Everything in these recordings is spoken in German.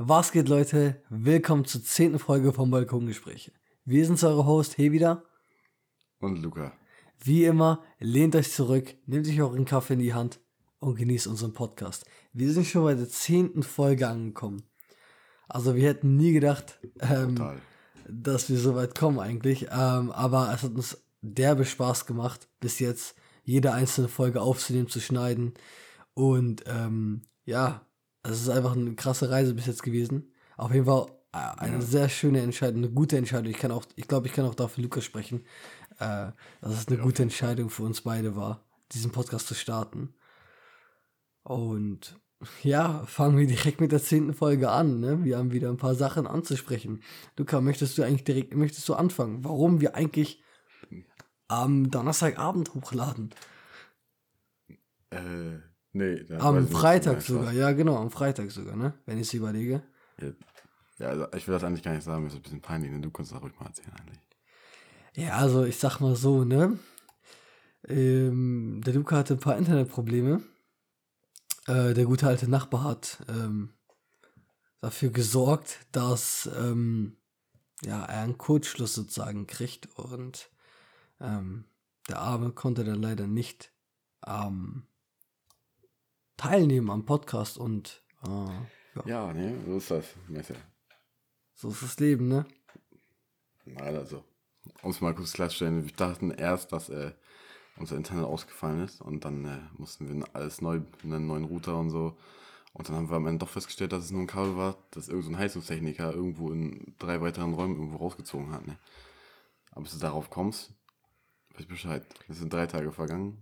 Was geht, Leute? Willkommen zur zehnten Folge vom Balkongespräche. Wir sind eure Host, wieder. Und Luca. Wie immer, lehnt euch zurück, nehmt euch euren Kaffee in die Hand und genießt unseren Podcast. Wir sind schon bei der zehnten Folge angekommen. Also wir hätten nie gedacht, ähm, dass wir so weit kommen eigentlich. Ähm, aber es hat uns derbe Spaß gemacht, bis jetzt jede einzelne Folge aufzunehmen, zu schneiden. Und ähm, ja, es ist einfach eine krasse Reise bis jetzt gewesen. Auf jeden Fall äh, eine sehr schöne Entscheidung, eine gute Entscheidung. Ich kann auch, ich glaube, ich kann auch da für Lukas sprechen, äh, dass es eine ja. gute Entscheidung für uns beide war, diesen Podcast zu starten. Und ja, fangen wir direkt mit der zehnten Folge an. Ne? Wir haben wieder ein paar Sachen anzusprechen. Luca, möchtest du eigentlich direkt, möchtest du anfangen? Warum wir eigentlich am Donnerstagabend hochladen? Äh, Nee, am Freitag sogar, ja genau, am Freitag sogar, ne? Wenn ich es überlege. Ja, ja also ich will das eigentlich gar nicht sagen, mir ist ein bisschen peinlich, denn du kannst das ruhig mal erzählen eigentlich. Ja, also ich sag mal so, ne? Ähm, der Luca hatte ein paar Internetprobleme. Äh, der gute alte Nachbar hat ähm, dafür gesorgt, dass ähm, ja, er einen Kurzschluss sozusagen kriegt und ähm, der Arme konnte dann leider nicht am teilnehmen am Podcast und äh, ja. ja, ne, so ist das, Messe. So ist das Leben, ne? Nein, also, um es mal kurz klarzustellen, wir dachten erst, dass äh, unser Internet ausgefallen ist und dann äh, mussten wir alles neu, einen neuen Router und so. Und dann haben wir am Ende doch festgestellt, dass es nur ein Kabel war, das irgendein so Heizungstechniker irgendwo in drei weiteren Räumen irgendwo rausgezogen hat. Ne? Aber bis du darauf kommst, weiß Bescheid. Es sind drei Tage vergangen.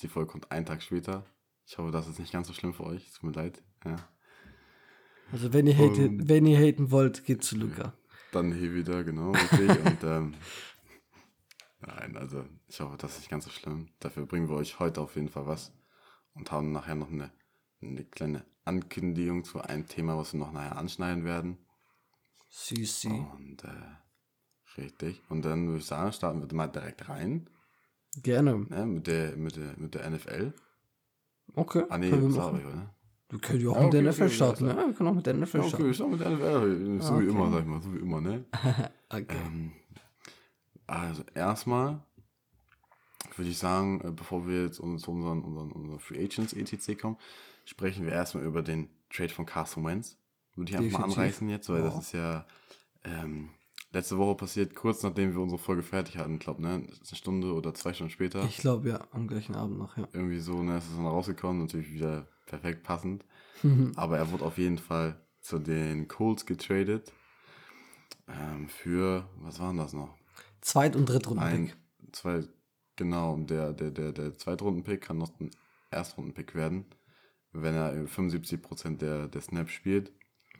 Die Folge kommt einen Tag später. Ich hoffe, das ist nicht ganz so schlimm für euch. Es tut mir leid. Ja. Also wenn ihr, hate, um, wenn ihr haten wollt, geht zu Luca. Dann hier wieder, genau, und ähm, nein, also ich hoffe, das ist nicht ganz so schlimm. Dafür bringen wir euch heute auf jeden Fall was und haben nachher noch eine, eine kleine Ankündigung zu einem Thema, was wir noch nachher anschneiden werden. Süßi. Und äh, richtig. Und dann würde ich sagen, starten wir mal direkt rein. Gerne. Ja, mit, der, mit, der, mit der NFL. Okay. Ah, nee, können wir machen. Ich, ne? Wir können ja auch mit okay, der NFL okay, starten, ne? Wir können auch mit der NFL starten. Okay, ich starte mit der NFL. So wie immer, sag ich mal, so wie immer, ne? okay. Ähm, also, erstmal würde ich sagen, äh, bevor wir jetzt zu unseren, unseren, unseren Free Agents etc. kommen, sprechen wir erstmal über den Trade von Carson Wentz. Würde ich einfach mal anreißen jetzt, weil wow. das ist ja ähm, letzte Woche passiert, kurz nachdem wir unsere Folge fertig hatten, glaube ne? Eine Stunde oder zwei Stunden später. Ich glaube ja, am gleichen Abend noch, ja. Irgendwie so, ne, ist es dann rausgekommen, natürlich wieder perfekt passend. Aber er wurde auf jeden Fall zu den Colts getradet. Ähm, für, was waren das noch? Zweit- und Drittrunden-Pick. Zwei, genau, und der, der, der, der Zweitrunden-Pick kann noch ein Erstrunden-Pick werden, wenn er 75% der, der Snaps spielt.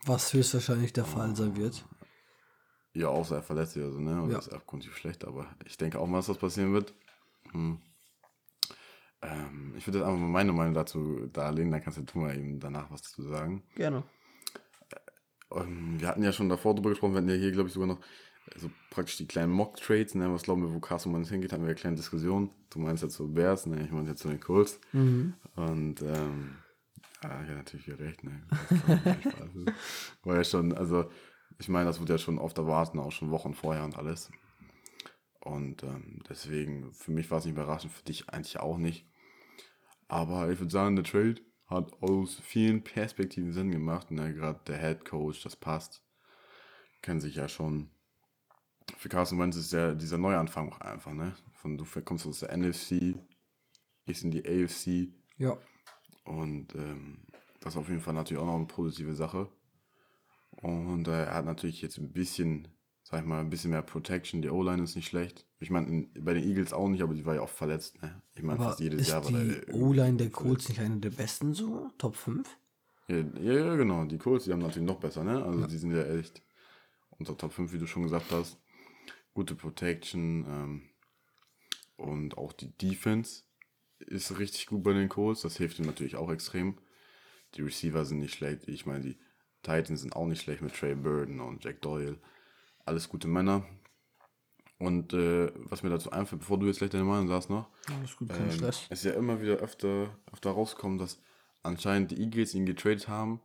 Was höchstwahrscheinlich der Fall sein wird. Ja, außer er verletzt sich also, ne? Und ja. das ist abgrundtief schlecht, aber ich denke auch mal, dass das passieren wird. Hm. Ähm, ich würde jetzt einfach mal meine Meinung dazu darlegen, dann kannst du mal eben danach was dazu sagen. Gerne. Ähm, wir hatten ja schon davor drüber gesprochen, wir hatten ja hier, glaube ich, sogar noch also praktisch die kleinen Mock-Trades, ne? Was glauben wir, wo Carson Wentz hingeht, haben wir eine kleine Diskussion. Du meinst jetzt so Bears, ne? Ich meine jetzt so den Colts. Mhm. Und ähm, ja, ja, natürlich wieder recht, ne? War ja schon, also ich meine, das wird ja schon oft erwarten, auch schon Wochen vorher und alles. Und ähm, deswegen, für mich war es nicht überraschend, für dich eigentlich auch nicht. Aber ich würde sagen, der Trade hat aus vielen Perspektiven Sinn gemacht. Ne? Gerade der Head Coach, das passt. Kennt sich ja schon. Für Carson Wentz ist ja dieser Neuanfang auch einfach, ne? Von du kommst aus der NFC, gehst in die AFC. Ja. Und ähm, das ist auf jeden Fall natürlich auch noch eine positive Sache. Und äh, er hat natürlich jetzt ein bisschen, sag ich mal, ein bisschen mehr Protection. Die O-Line ist nicht schlecht. Ich meine, bei den Eagles auch nicht, aber die war ja oft verletzt. Ne? Ich meine, fast jedes ist Jahr war die O-Line der Colts nicht eine der besten so? Top 5? Ja, ja, genau. Die Colts, die haben natürlich noch besser, ne? Also ja. die sind ja echt unter Top 5, wie du schon gesagt hast. Gute Protection ähm, und auch die Defense ist richtig gut bei den Colts. Das hilft ihm natürlich auch extrem. Die Receiver sind nicht schlecht. Ich meine, die Titans sind auch nicht schlecht mit Trey Burden und Jack Doyle. Alles gute Männer. Und äh, was mir dazu einfällt, bevor du jetzt gleich deine Meinung sagst noch, Alles gut, kein ähm, ist ja immer wieder öfter, öfter rausgekommen, dass anscheinend die Eagles ihn getradet haben,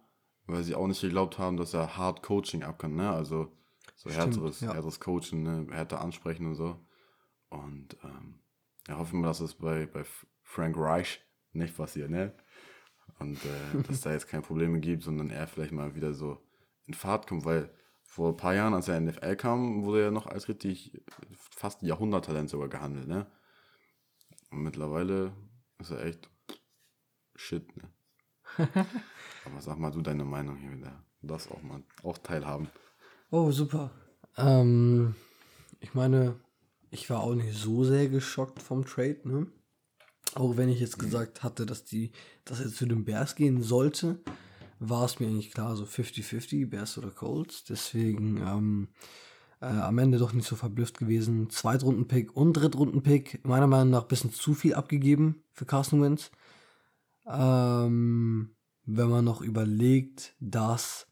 weil sie auch nicht geglaubt haben, dass er hart Coaching ab kann, ne? Also so Stimmt, härteres, ja. härteres Coachen, ne? härter ansprechen und so. Und ähm, ja, hoffen wir, dass es bei, bei Frank Reich nicht passiert, ne? Und äh, dass da jetzt keine Probleme gibt, sondern er vielleicht mal wieder so in Fahrt kommt, weil vor ein paar Jahren, als er in die NFL kam, wurde er noch als richtig fast Jahrhunderttalent sogar gehandelt, ne? Und mittlerweile ist er echt shit, ne? Aber sag mal du deine Meinung hier wieder. Darfst auch mal auch teilhaben. Oh, super. Ähm, ich meine, ich war auch nicht so sehr geschockt vom Trade, ne? Auch wenn ich jetzt gesagt hatte, dass die, dass er zu den Bears gehen sollte, war es mir eigentlich klar, so 50-50, Bears oder Colts. Deswegen ähm, äh, am Ende doch nicht so verblüfft gewesen. Zweitrunden-Pick und Drittrunden-Pick, meiner Meinung nach ein bisschen zu viel abgegeben für Carson Wentz. Ähm, wenn man noch überlegt, dass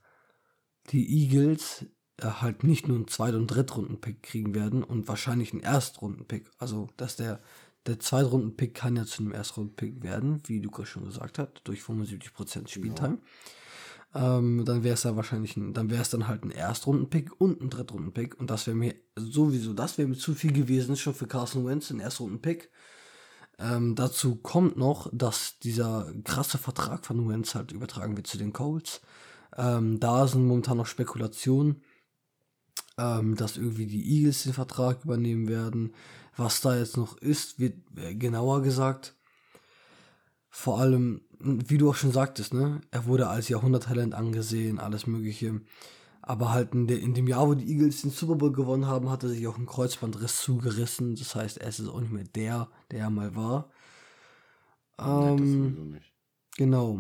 die Eagles äh, halt nicht nur einen Zweit- und Drittrunden-Pick kriegen werden und wahrscheinlich einen Erstrunden-Pick. Also, dass der, der Zweitrunden-Pick kann ja zu einem Erstrunden-Pick werden, wie Lukas schon gesagt hat, durch 75% Spieltime. Ja. Ähm, dann wäre es da wahrscheinlich ein, dann wäre es dann halt ein Erstrunden-Pick und ein Drittrunden-Pick. Und das wäre mir sowieso, das wäre mir zu viel gewesen, schon für Carson Wentz, ein Erstrunden-Pick. Ähm, dazu kommt noch, dass dieser krasse Vertrag von Wentz halt übertragen wird zu den Colts. Ähm, da sind momentan noch Spekulationen, ähm, dass irgendwie die Eagles den Vertrag übernehmen werden. Was da jetzt noch ist, wird äh, genauer gesagt. Vor allem, wie du auch schon sagtest, ne, er wurde als Jahrhunderttalent angesehen, alles Mögliche. Aber halt in, de, in, dem Jahr, wo die Eagles den Super Bowl gewonnen haben, hat er sich auch ein Kreuzbandriss zugerissen. Das heißt, er ist auch nicht mehr der, der er mal war. Ähm, nee, genau.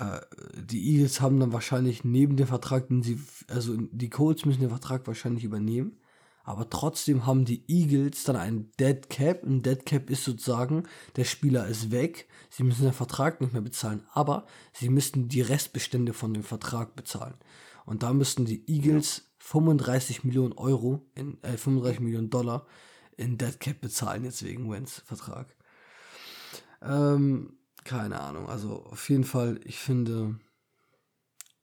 Äh, die Eagles haben dann wahrscheinlich neben dem Vertrag, den sie, also die Colts müssen den Vertrag wahrscheinlich übernehmen. Aber trotzdem haben die Eagles dann ein Dead Cap. Ein Dead Cap ist sozusagen, der Spieler ist weg. Sie müssen den Vertrag nicht mehr bezahlen. Aber sie müssten die Restbestände von dem Vertrag bezahlen. Und da müssten die Eagles ja. 35 Millionen Euro, in, äh, 35 Millionen Dollar in Dead Cap bezahlen jetzt wegen Wentz Vertrag. Ähm, keine Ahnung. Also auf jeden Fall, ich finde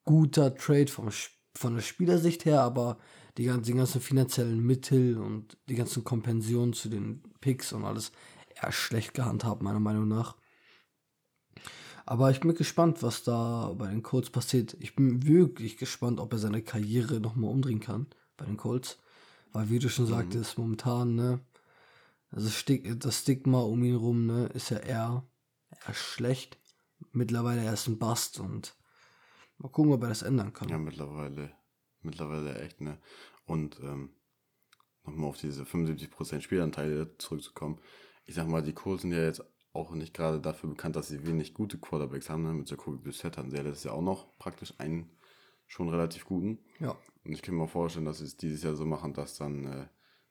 guter Trade vom, von der Spielersicht her, aber die ganzen, die ganzen finanziellen Mittel und die ganzen Kompensionen zu den Picks und alles eher schlecht gehandhabt, meiner Meinung nach. Aber ich bin gespannt, was da bei den Colts passiert. Ich bin wirklich gespannt, ob er seine Karriere nochmal umdrehen kann bei den Colts. Weil, wie du schon mhm. sagtest, momentan, ne, also das Stigma um ihn rum, ne, ist ja eher, eher schlecht. Mittlerweile er ist ein Bast und mal gucken, ob er das ändern kann. Ja, mittlerweile, mittlerweile echt, ne. Und ähm, nochmal auf diese 75% Spielanteile zurückzukommen. Ich sag mal, die Colts sind ja jetzt auch nicht gerade dafür bekannt, dass sie wenig gute Quarterbacks haben. Ne? Mit Jacoby Brissett hatten sie ja letztes Jahr auch noch praktisch einen schon relativ guten. Ja. Und ich kann mir vorstellen, dass sie es dieses Jahr so machen, dass dann äh,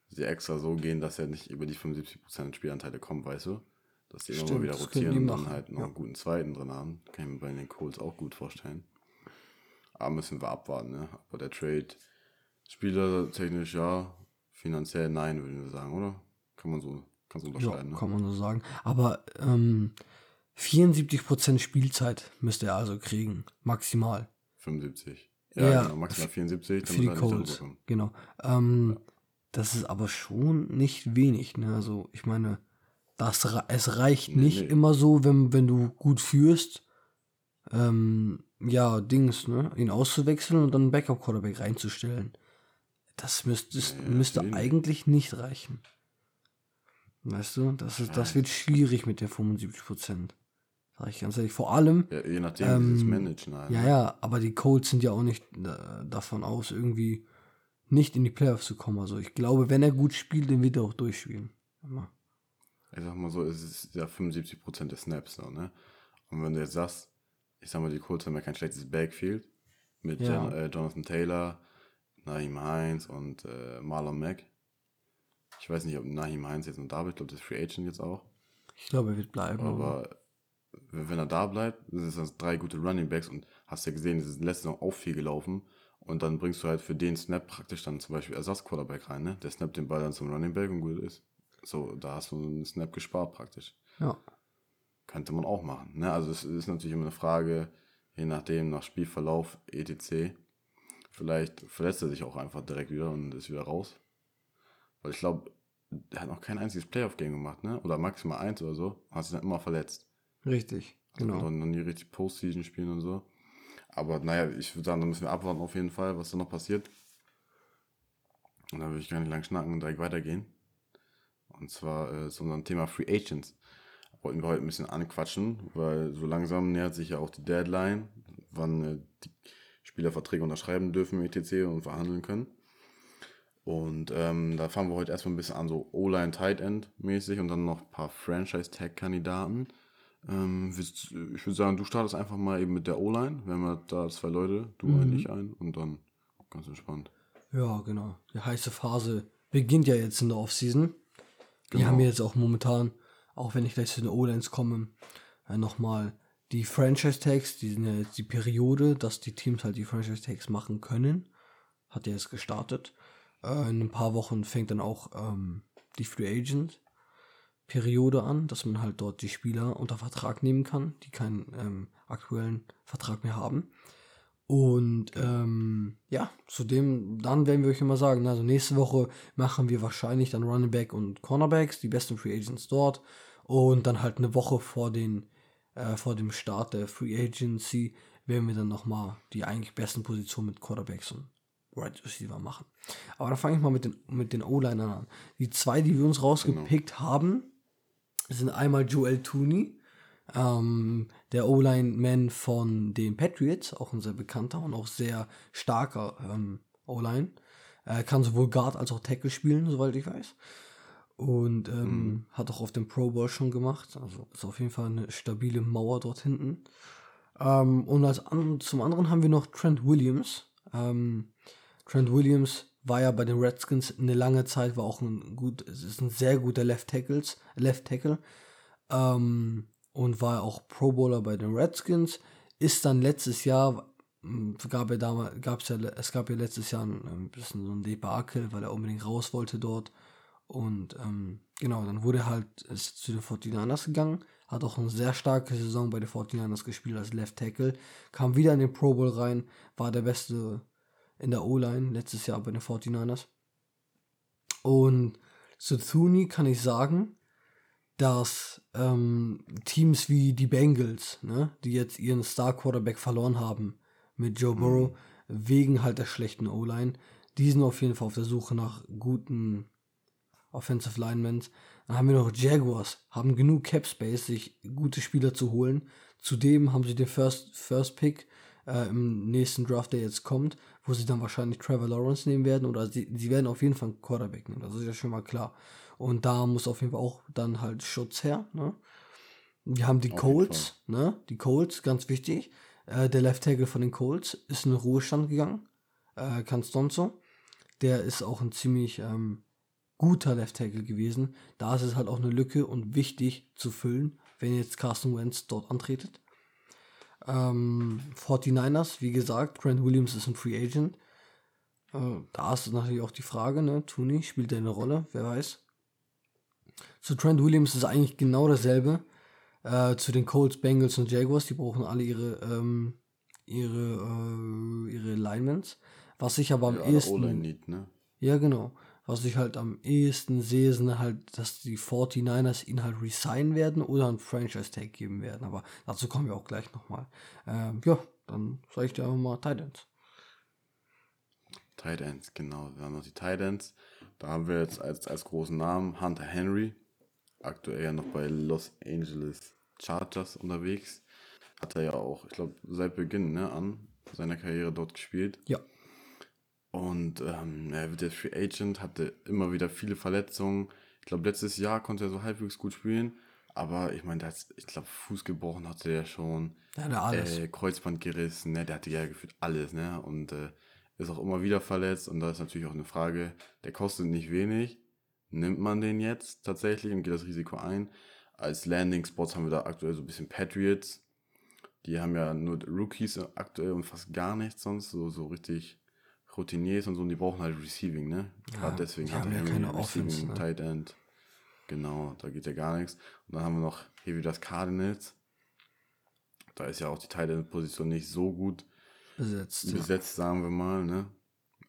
sie extra so gehen, dass er nicht über die 75% Spielanteile kommt, weißt du? Dass die immer mal wieder rotieren und dann halt noch ja. einen guten zweiten drin haben. Kann ich mir bei den Colts auch gut vorstellen. Aber müssen wir abwarten, ne? Aber der Trade, spielertechnisch ja, finanziell nein, würden wir sagen, oder? Kann man so Kannst du unterscheiden, ja, ne? Kann man so sagen. Aber ähm, 74% Spielzeit müsste er also kriegen. Maximal. 75. Ja, ja genau, maximal 74. Für die Colts. Genau. Ähm, ja. Das ist aber schon nicht wenig. Ne? Also, ich meine, das, es reicht nicht nee. immer so, wenn, wenn du gut führst, ähm, ja, Dings, ne, ihn auszuwechseln und dann einen Backup-Quarterback reinzustellen. Das müsste, ja, müsste eigentlich nicht reichen. Weißt du, das, ist, das wird schwierig mit den 75 Prozent. Sag ich ganz ehrlich. Vor allem. Ja, je nachdem, ähm, wie sie es ähm, managen. Halt, ja, ne? ja, aber die Colts sind ja auch nicht äh, davon aus, irgendwie nicht in die Playoffs zu kommen. Also ich glaube, wenn er gut spielt, dann wird er auch durchspielen. Immer. Ich sag mal so, es ist ja 75 Prozent des Snaps, so, ne? Und wenn du jetzt sagst, ich sag mal, die Colts haben ja kein schlechtes Backfield mit ja. Jan, äh, Jonathan Taylor, Naheem Heinz und äh, Marlon Mack ich weiß nicht, ob Nahim Heinz jetzt noch da bleibt. Ich glaube, das ist Free Agent jetzt auch. Ich glaube, er wird bleiben. Aber wenn er da bleibt, sind das drei gute Running Backs und hast ja gesehen, es ist letztes Jahr auch viel gelaufen. Und dann bringst du halt für den Snap praktisch dann zum Beispiel Ersatz-Quarterback rein, ne? Der snappt den Ball dann zum Running Back und gut ist. So, da hast du einen Snap gespart praktisch. Ja. Könnte man auch machen, ne? Also es ist natürlich immer eine Frage, je nachdem, nach Spielverlauf, etc. Vielleicht verletzt er sich auch einfach direkt wieder und ist wieder raus. Weil ich glaube, er hat noch kein einziges Playoff-Game gemacht, ne? Oder maximal eins oder so. Hat sich dann immer verletzt. Richtig, also genau. noch nie richtig Postseason spielen und so. Aber naja, ich würde sagen, da müssen wir abwarten auf jeden Fall, was da noch passiert. Und da würde ich gar nicht lang schnacken und direkt weitergehen. Und zwar äh, zu unserem Thema Free Agents. Wollten wir heute ein bisschen anquatschen, weil so langsam nähert sich ja auch die Deadline, wann äh, die Spieler Verträge unterschreiben dürfen, etc. und verhandeln können. Und ähm, da fangen wir heute erstmal ein bisschen an, so O-Line Tight End mäßig und dann noch ein paar Franchise-Tag-Kandidaten. Ähm, ich würde sagen, du startest einfach mal eben mit der O-Line. Wir haben ja da zwei Leute, du mhm. ich ein und dann ganz entspannt. Ja, genau. Die heiße Phase beginnt ja jetzt in der Offseason. Genau. Wir haben jetzt auch momentan, auch wenn ich gleich zu den O-Lines komme, äh, nochmal die Franchise-Tags, die sind ja jetzt die Periode, dass die Teams halt die Franchise-Tags machen können. Hat ja jetzt gestartet. Äh, in ein paar Wochen fängt dann auch ähm, die Free Agent Periode an, dass man halt dort die Spieler unter Vertrag nehmen kann, die keinen ähm, aktuellen Vertrag mehr haben. Und ähm, ja, zudem, dann werden wir euch immer sagen, also nächste Woche machen wir wahrscheinlich dann Running Back und Cornerbacks, die besten Free Agents dort. Und dann halt eine Woche vor, den, äh, vor dem Start der Free Agency werden wir dann nochmal die eigentlich besten Positionen mit Quarterbacks und Right Receiver machen. Aber dann fange ich mal mit den, mit den O-Linern an. Die zwei, die wir uns rausgepickt genau. haben, sind einmal Joel Tooney, ähm, der O-Line-Man von den Patriots, auch ein sehr bekannter und auch sehr starker ähm, O-Line. Er kann sowohl Guard als auch Tackle spielen, soweit ich weiß. Und ähm, mhm. hat auch auf dem Pro Bowl schon gemacht. Also ist auf jeden Fall eine stabile Mauer dort hinten. Ähm, und als an, zum anderen haben wir noch Trent Williams. Ähm, Trent Williams war ja bei den Redskins eine lange Zeit, war auch ein gut, ist ein sehr guter Left Tackles, Left Tackle. Ähm, und war auch Pro Bowler bei den Redskins. Ist dann letztes Jahr, hm, gab er damals, gab's ja, es gab ja letztes Jahr ein, bisschen so ein Debakel, weil er unbedingt raus wollte dort. Und ähm, genau, dann wurde halt ist zu den 49ers gegangen, hat auch eine sehr starke Saison bei den 49ers gespielt als Left Tackle, kam wieder in den Pro Bowl rein, war der beste in der O-Line letztes Jahr bei den 49ers. Und zu Thuni kann ich sagen, dass ähm, Teams wie die Bengals, ne, die jetzt ihren Star-Quarterback verloren haben mit Joe mhm. Burrow, mhm. wegen halt der schlechten O-Line, die sind auf jeden Fall auf der Suche nach guten Offensive Linemen. Dann haben wir noch Jaguars, haben genug Cap Space, sich gute Spieler zu holen. Zudem haben sie den First, First Pick äh, im nächsten Draft, der jetzt kommt, wo sie dann wahrscheinlich Trevor Lawrence nehmen werden oder sie, sie werden auf jeden Fall einen Quarterback nehmen. Das ist ja schon mal klar. Und da muss auf jeden Fall auch dann halt Schutz her. Ne? Wir haben die auf Colts, ne? Die Colts, ganz wichtig. Äh, der Left Tackle von den Colts ist in den Ruhestand gegangen. Äh, Canstonzo. Der ist auch ein ziemlich ähm, guter Left Tackle gewesen. Da ist es halt auch eine Lücke und wichtig zu füllen, wenn jetzt Carson Wentz dort antretet. Ähm, 49ers, wie gesagt, Grant Williams ist ein Free Agent. Äh, da ist natürlich auch die Frage, ne? Tooney spielt er eine Rolle, wer weiß. Zu Trent Williams ist eigentlich genau dasselbe. Äh, zu den Colts, Bengals und Jaguars, die brauchen alle ihre, ähm, ihre, äh, ihre Linemans. Was ich aber am ja, ehesten. Need, ne? Ja, genau. Was ich halt am ehesten sehe, sind halt, dass die 49ers ihn halt resignen werden oder einen Franchise-Tag geben werden. Aber dazu kommen wir auch gleich nochmal. Ähm, ja, dann sage ich dir einfach mal Titans. Titans, genau. Wir haben noch die Titans. Da haben wir jetzt als, als großen Namen Hunter Henry. Aktuell ja noch bei Los Angeles Chargers unterwegs. Hat er ja auch, ich glaube, seit Beginn ne, an seiner Karriere dort gespielt. Ja. Und ähm, er wird jetzt Free Agent, hatte immer wieder viele Verletzungen. Ich glaube, letztes Jahr konnte er so halbwegs gut spielen. Aber ich meine, ich glaube, Fuß gebrochen hatte er schon. Ja, der alles. Äh, Kreuzband gerissen, ne? Der hatte ja gefühlt alles, ne? Und äh, ist auch immer wieder verletzt. Und da ist natürlich auch eine Frage, der kostet nicht wenig. Nimmt man den jetzt tatsächlich und geht das Risiko ein? Als Landing-Spots haben wir da aktuell so ein bisschen Patriots. Die haben ja nur Rookies aktuell und fast gar nichts sonst. So, so richtig Routiniers und so, und die brauchen halt Receiving, ne? Gerade ja, deswegen hat er ja keine Receiving, Offense, ne? Tight End. Genau, da geht ja gar nichts. Und dann haben wir noch hier wieder das Cardinals. da ist ja auch die Teil-Position nicht so gut besetzt, besetzt ja. sagen wir mal, ne?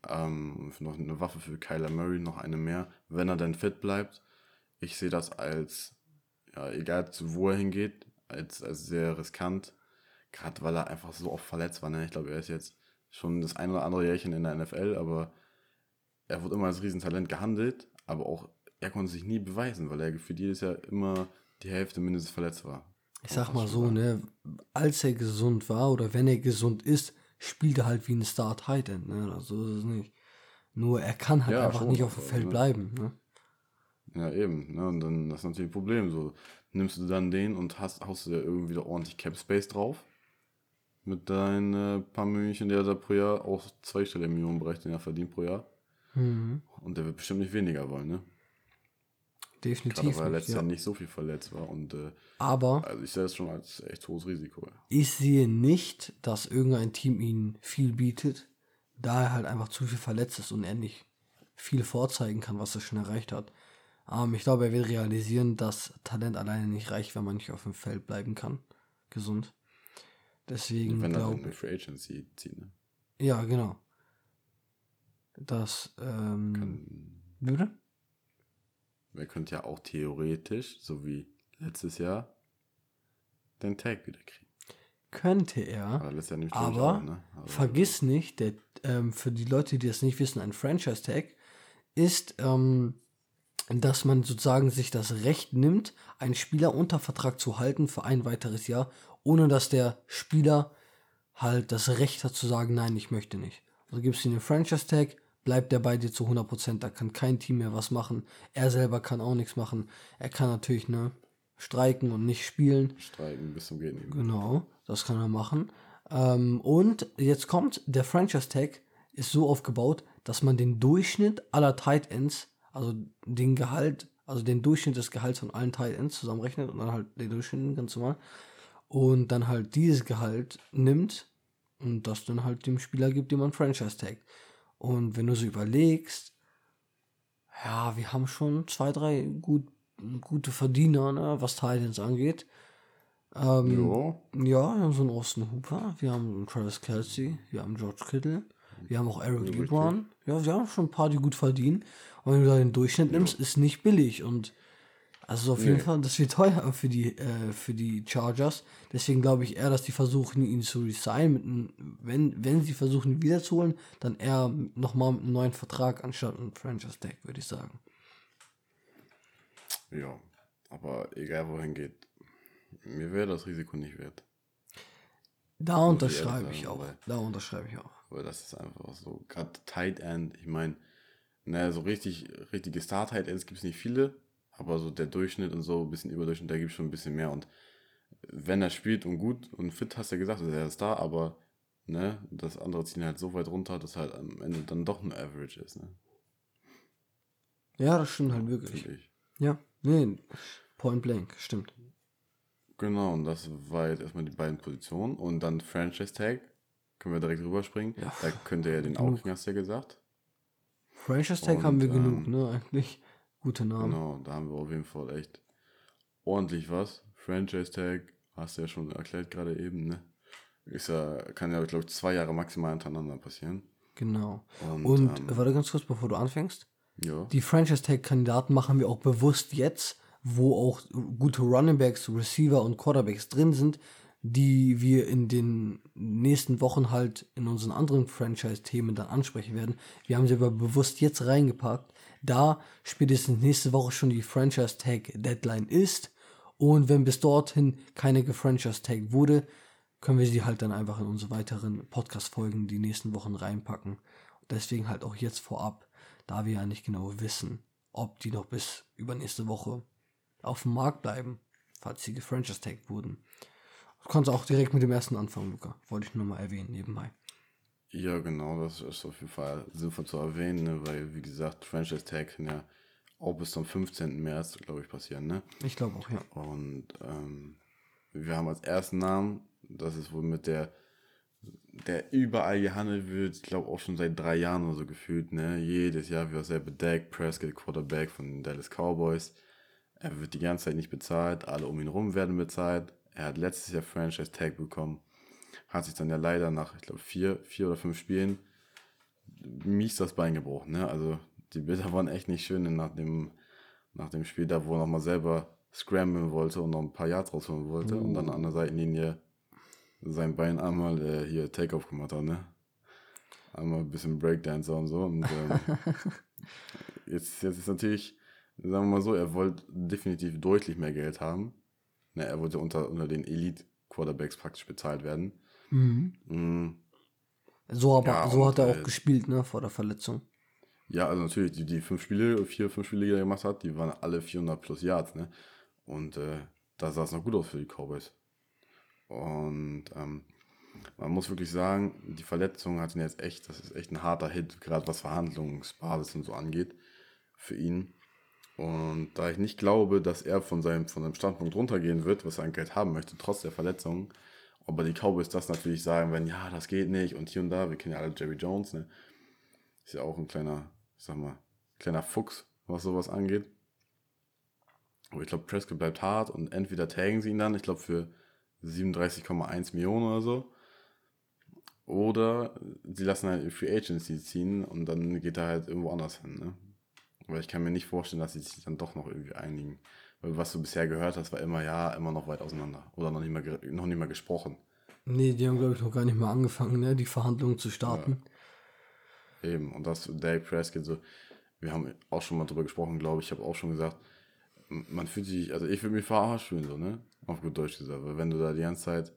Ähm, noch eine Waffe für Kyler Murray, noch eine mehr, wenn er denn fit bleibt. Ich sehe das als, ja, egal wo er hingeht, als, als sehr riskant. Gerade weil er einfach so oft verletzt war. Ne? Ich glaube, er ist jetzt schon das ein oder andere Jährchen in der NFL, aber er wurde immer als Riesentalent gehandelt, aber auch er konnte sich nie beweisen, weil er gefühlt jedes Jahr immer die Hälfte mindestens verletzt war. Ich sag mal so, ne, als er gesund war oder wenn er gesund ist, spielt er halt wie ein Star Titan, ne? Also ist es nicht. Nur er kann halt ja, einfach schon, nicht auf dem Feld ne? bleiben, ne? Ja, eben, ne? Und dann das ist natürlich ein Problem. So, nimmst du dann den und hast, haust du da irgendwie wieder ordentlich Cap Space drauf. Mit deinen äh, paar Millionen, der da pro Jahr auch zweistellige Millionenbereich, den er verdient pro Jahr. Mhm. Und der wird bestimmt nicht weniger wollen, ne? Definitiv. Gerade weil er letztes ja. Jahr nicht so viel verletzt war. Und, äh, Aber also ich sehe das schon als echt hohes Risiko. Ich sehe nicht, dass irgendein Team ihn viel bietet, da er halt einfach zu viel verletzt ist und er nicht viel vorzeigen kann, was er schon erreicht hat. Ähm, ich glaube, er wird realisieren, dass Talent alleine nicht reicht, wenn man nicht auf dem Feld bleiben kann. Gesund. Deswegen. Wenn er dann eine Free Agency zieht, ne? Ja, genau. Das, ähm. Kann, würde? Er könnte ja auch theoretisch, so wie letztes Jahr, den Tag wieder kriegen. Könnte er. Aber, aber auch, ne? also vergiss nicht, der, ähm, für die Leute, die das nicht wissen, ein Franchise-Tag ist, ähm, dass man sozusagen sich das Recht nimmt, einen Spieler unter Vertrag zu halten für ein weiteres Jahr, ohne dass der Spieler halt das Recht hat zu sagen, nein, ich möchte nicht. Also gibst du den Franchise-Tag, bleibt er bei dir zu 100%. Da kann kein Team mehr was machen. Er selber kann auch nichts machen. Er kann natürlich ne, streiken und nicht spielen. Streiken bis zum Gehen. Genau, das kann er machen. Ähm, und jetzt kommt, der Franchise Tag ist so aufgebaut, dass man den Durchschnitt aller Tight Ends, also den Gehalt, also den Durchschnitt des Gehalts von allen Tight Ends zusammenrechnet und dann halt den Durchschnitt ganz normal. Und dann halt dieses Gehalt nimmt und das dann halt dem Spieler gibt, dem man Franchise tagt. Und wenn du so überlegst, ja, wir haben schon zwei, drei gut, gute Verdiener, ne, was Titans angeht. Ähm, ja. ja, wir haben so einen Austin Hooper, wir haben einen Travis Kelsey, wir haben George Kittle, wir haben auch Eric Ebron. Ja, wir haben schon ein paar, die gut verdienen. Und wenn du da den Durchschnitt nimmst, ist nicht billig. Und also auf nee. jeden Fall, das wird teuer für die, äh, für die Chargers. Deswegen glaube ich eher, dass die versuchen, ihn zu resignen. wenn, wenn sie versuchen, ihn wiederzuholen, dann eher nochmal mit einem neuen Vertrag anstatt einem Franchise-Tag, würde ich sagen. Ja, aber egal wohin geht, mir wäre das Risiko nicht wert. Da unterschreibe ich, auch. Da unterschreibe ich auch. Weil das ist einfach so, gerade Tight End, ich meine, naja, so richtig, richtige Star-Tight Ends gibt es nicht viele aber so der Durchschnitt und so, ein bisschen Überdurchschnitt, da gibt es schon ein bisschen mehr. Und wenn er spielt und gut und fit, hast du ja gesagt, ist er ist da, aber ne, das andere ziehen halt so weit runter, dass halt am Ende dann doch ein Average ist. Ne? Ja, das stimmt halt wirklich. Ja, nee, point blank, stimmt. Genau, und das war jetzt erstmal die beiden Positionen. Und dann Franchise Tag, können wir direkt rüberspringen. Ja. Da könnte er den auch, hast du ja gesagt. Franchise Tag und, haben wir ähm, genug, ne, eigentlich. Gute Namen. Genau, da haben wir auf jeden Fall echt ordentlich was. Franchise Tag, hast du ja schon erklärt gerade eben, ne? Ist ja, kann ja, glaube ich, zwei Jahre maximal hintereinander passieren. Genau. Und, Und ähm, warte ganz kurz, bevor du anfängst. Ja. Die Franchise Tag Kandidaten machen wir auch bewusst jetzt, wo auch gute Running Backs, Receiver und Quarterbacks drin sind, die wir in den nächsten Wochen halt in unseren anderen Franchise-Themen dann ansprechen werden. Wir haben sie aber bewusst jetzt reingepackt, da spätestens nächste Woche schon die Franchise-Tag-Deadline ist. Und wenn bis dorthin keine gefranchise-Tag wurde, können wir sie halt dann einfach in unsere weiteren Podcast-Folgen die nächsten Wochen reinpacken. Deswegen halt auch jetzt vorab, da wir ja nicht genau wissen, ob die noch bis übernächste Woche auf dem Markt bleiben, falls sie gefranchise-Tag wurden. Du kannst auch direkt mit dem ersten anfangen, Luca. Wollte ich nur mal erwähnen nebenbei. Ja, genau, das ist auf jeden Fall sinnvoll zu erwähnen, ne? weil, wie gesagt, Franchise Tag kann ja auch bis zum 15. März, glaube ich, passieren, ne? Ich glaube auch, ja. Und ähm, wir haben als ersten Namen, das ist wohl mit der, der überall gehandelt wird, ich glaube auch schon seit drei Jahren oder so gefühlt, ne? Jedes Jahr wird selber Dak Prescott, Quarterback von den Dallas Cowboys. Er wird die ganze Zeit nicht bezahlt, alle um ihn rum werden bezahlt. Er hat letztes Jahr Franchise Tag bekommen. Hat sich dann ja leider nach, ich glaube, vier, vier oder fünf Spielen mies das Bein gebrochen. Ne? Also die Bilder waren echt nicht schön nach dem, nach dem Spiel, da wo er nochmal selber scramblen wollte und noch ein paar Yards rausholen wollte uh. und dann an der Seitenlinie sein Bein einmal äh, hier Takeoff gemacht hat, ne? Einmal ein bisschen Breakdancer und so. Und ähm, jetzt, jetzt ist natürlich, sagen wir mal so, er wollte definitiv deutlich mehr Geld haben. Ne, er wollte unter, unter den Elite-Quarterbacks praktisch bezahlt werden. Mhm. Mhm. So, aber, ja, so hat er auch äh, gespielt, ne, vor der Verletzung. Ja, also natürlich, die, die fünf Spiele, vier, fünf Spiele, die er gemacht hat, die waren alle 400 plus Yards, ne? Und äh, da sah es noch gut aus für die Cowboys. Und ähm, man muss wirklich sagen, die Verletzung hat ihn jetzt echt, das ist echt ein harter Hit, gerade was Verhandlungsbasis und so angeht, für ihn. Und da ich nicht glaube, dass er von seinem, von seinem Standpunkt runtergehen wird, was er an Geld haben möchte, trotz der Verletzung, aber die Cowboys das natürlich sagen, wenn ja, das geht nicht und hier und da, wir kennen ja alle Jerry Jones, ne? Ist ja auch ein kleiner, ich sag mal, kleiner Fuchs, was sowas angeht. Aber ich glaube, Prescott bleibt hart und entweder taggen sie ihn dann, ich glaube, für 37,1 Millionen oder so. Oder sie lassen halt Free Agency ziehen und dann geht er halt irgendwo anders hin. Ne? Weil ich kann mir nicht vorstellen, dass sie sich dann doch noch irgendwie einigen. Was du bisher gehört hast, war immer ja, immer noch weit auseinander. Oder noch nicht mal, noch nicht mal gesprochen. Nee, die haben, glaube ich, noch gar nicht mal angefangen, ne, die Verhandlungen zu starten. Ja. Eben, und das Dave Prescott so, wir haben auch schon mal drüber gesprochen, glaube ich, ich habe auch schon gesagt, man fühlt sich, also ich würde mich verarscht fühlen, so, ne? Auf gut Deutsch gesagt, weil wenn du da die ganze Zeit,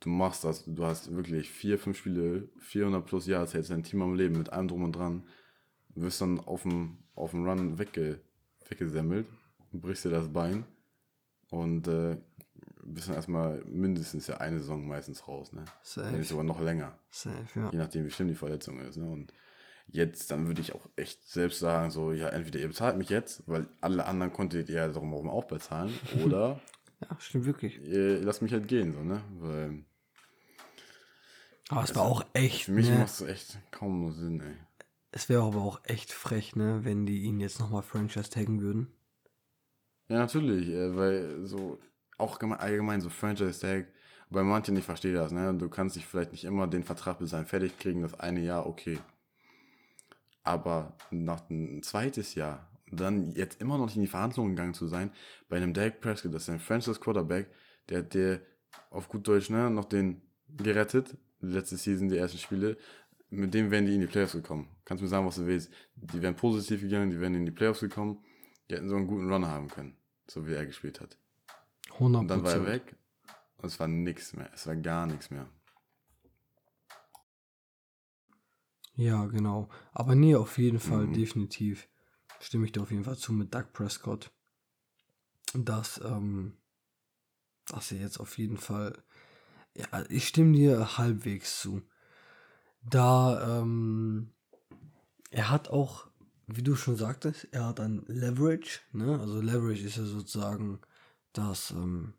du machst das, du hast wirklich vier, fünf Spiele, 400 plus Jahre, hältst dein Team am Leben mit allem drum und dran, wirst dann auf dem, auf dem Run wegge, weggesemmelt, brichst dir das Bein und äh, bist dann erstmal mindestens ja eine Saison meistens raus, ne? Safe. Wenn sogar noch länger. Safe, ja. Je nachdem, wie schlimm die Verletzung ist, ne? Und jetzt, dann würde ich auch echt selbst sagen, so, ja, entweder ihr bezahlt mich jetzt, weil alle anderen konntet ihr ja drumherum auch bezahlen, oder ja, stimmt wirklich. Ihr lasst mich halt gehen, so, ne? Weil. Aber es war auch echt. Für mich ne? macht es echt kaum nur Sinn, ey. Es wäre aber auch echt frech, ne, wenn die ihn jetzt nochmal Franchise taggen würden. Ja, natürlich, äh, weil so, auch allgemein so Franchise Tag, weil manche nicht verstehen das, ne? Du kannst dich vielleicht nicht immer den Vertrag bis sein fertig kriegen, das eine Jahr, okay. Aber nach ein zweites Jahr, dann jetzt immer noch nicht in die Verhandlungen gegangen zu sein, bei einem Dak Prescott, das ist ein Franchise Quarterback, der hat dir auf gut Deutsch, ne, noch den gerettet, letzte Season, die ersten Spiele, mit dem wären die in die Playoffs gekommen. Kannst mir sagen, was du willst. Die wären positiv gegangen, die wären in die Playoffs gekommen, die hätten so einen guten Runner haben können, so wie er gespielt hat. 100%. Und dann war er weg und es war nichts mehr, es war gar nichts mehr. Ja, genau. Aber nee, auf jeden Fall, mhm. definitiv stimme ich dir auf jeden Fall zu mit Doug Prescott, dass, ähm, dass er jetzt auf jeden Fall, ja, ich stimme dir halbwegs zu. Da, ähm, er hat auch, wie du schon sagtest, er hat ein Leverage, ne? Also Leverage ist ja sozusagen das ähm,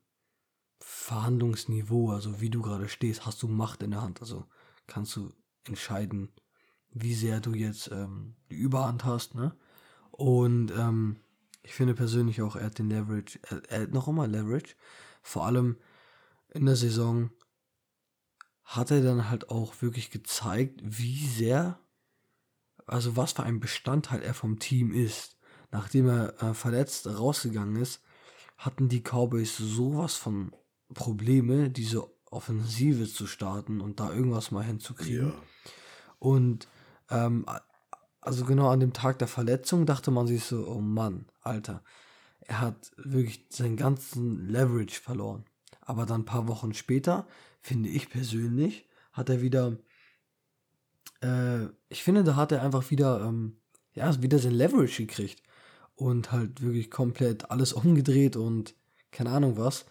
Verhandlungsniveau, also wie du gerade stehst, hast du Macht in der Hand, also kannst du entscheiden, wie sehr du jetzt ähm, die Überhand hast, ne? Und ähm, ich finde persönlich auch, er hat den Leverage, er, er hat noch immer Leverage. Vor allem in der Saison hat er dann halt auch wirklich gezeigt, wie sehr, also was für ein Bestandteil er vom Team ist. Nachdem er äh, verletzt rausgegangen ist, hatten die Cowboys sowas von Probleme, diese Offensive zu starten und da irgendwas mal hinzukriegen. Ja. Und ähm, also genau an dem Tag der Verletzung dachte man sich so, oh Mann, Alter, er hat wirklich seinen ganzen Leverage verloren. Aber dann ein paar Wochen später, finde ich persönlich, hat er wieder, äh, ich finde, da hat er einfach wieder, ähm, ja, wieder sein Leverage gekriegt und halt wirklich komplett alles umgedreht und keine Ahnung was.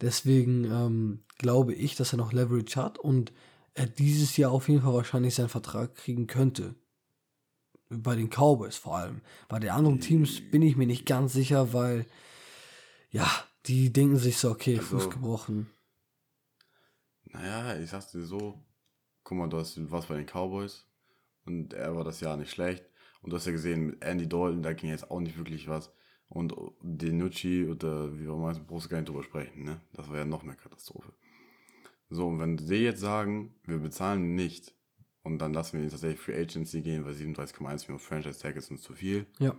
Deswegen ähm, glaube ich, dass er noch Leverage hat und er dieses Jahr auf jeden Fall wahrscheinlich seinen Vertrag kriegen könnte bei den Cowboys vor allem. Bei den anderen Teams bin ich mir nicht ganz sicher, weil ja, die denken sich so, okay, also, Fuß gebrochen. Naja, ich sag's dir so, guck mal, du hast was bei den Cowboys und er war das Jahr nicht schlecht. Und du hast ja gesehen, mit Andy Dalton, da ging jetzt auch nicht wirklich was. Und Denucci oder wie auch immer, brauchst du gar nicht drüber sprechen, ne? Das wäre ja noch mehr Katastrophe. So, und wenn sie jetzt sagen, wir bezahlen nicht und dann lassen wir ihn tatsächlich Free Agency gehen, weil 37,1 Millionen Franchise Tag ist uns zu viel. Ja.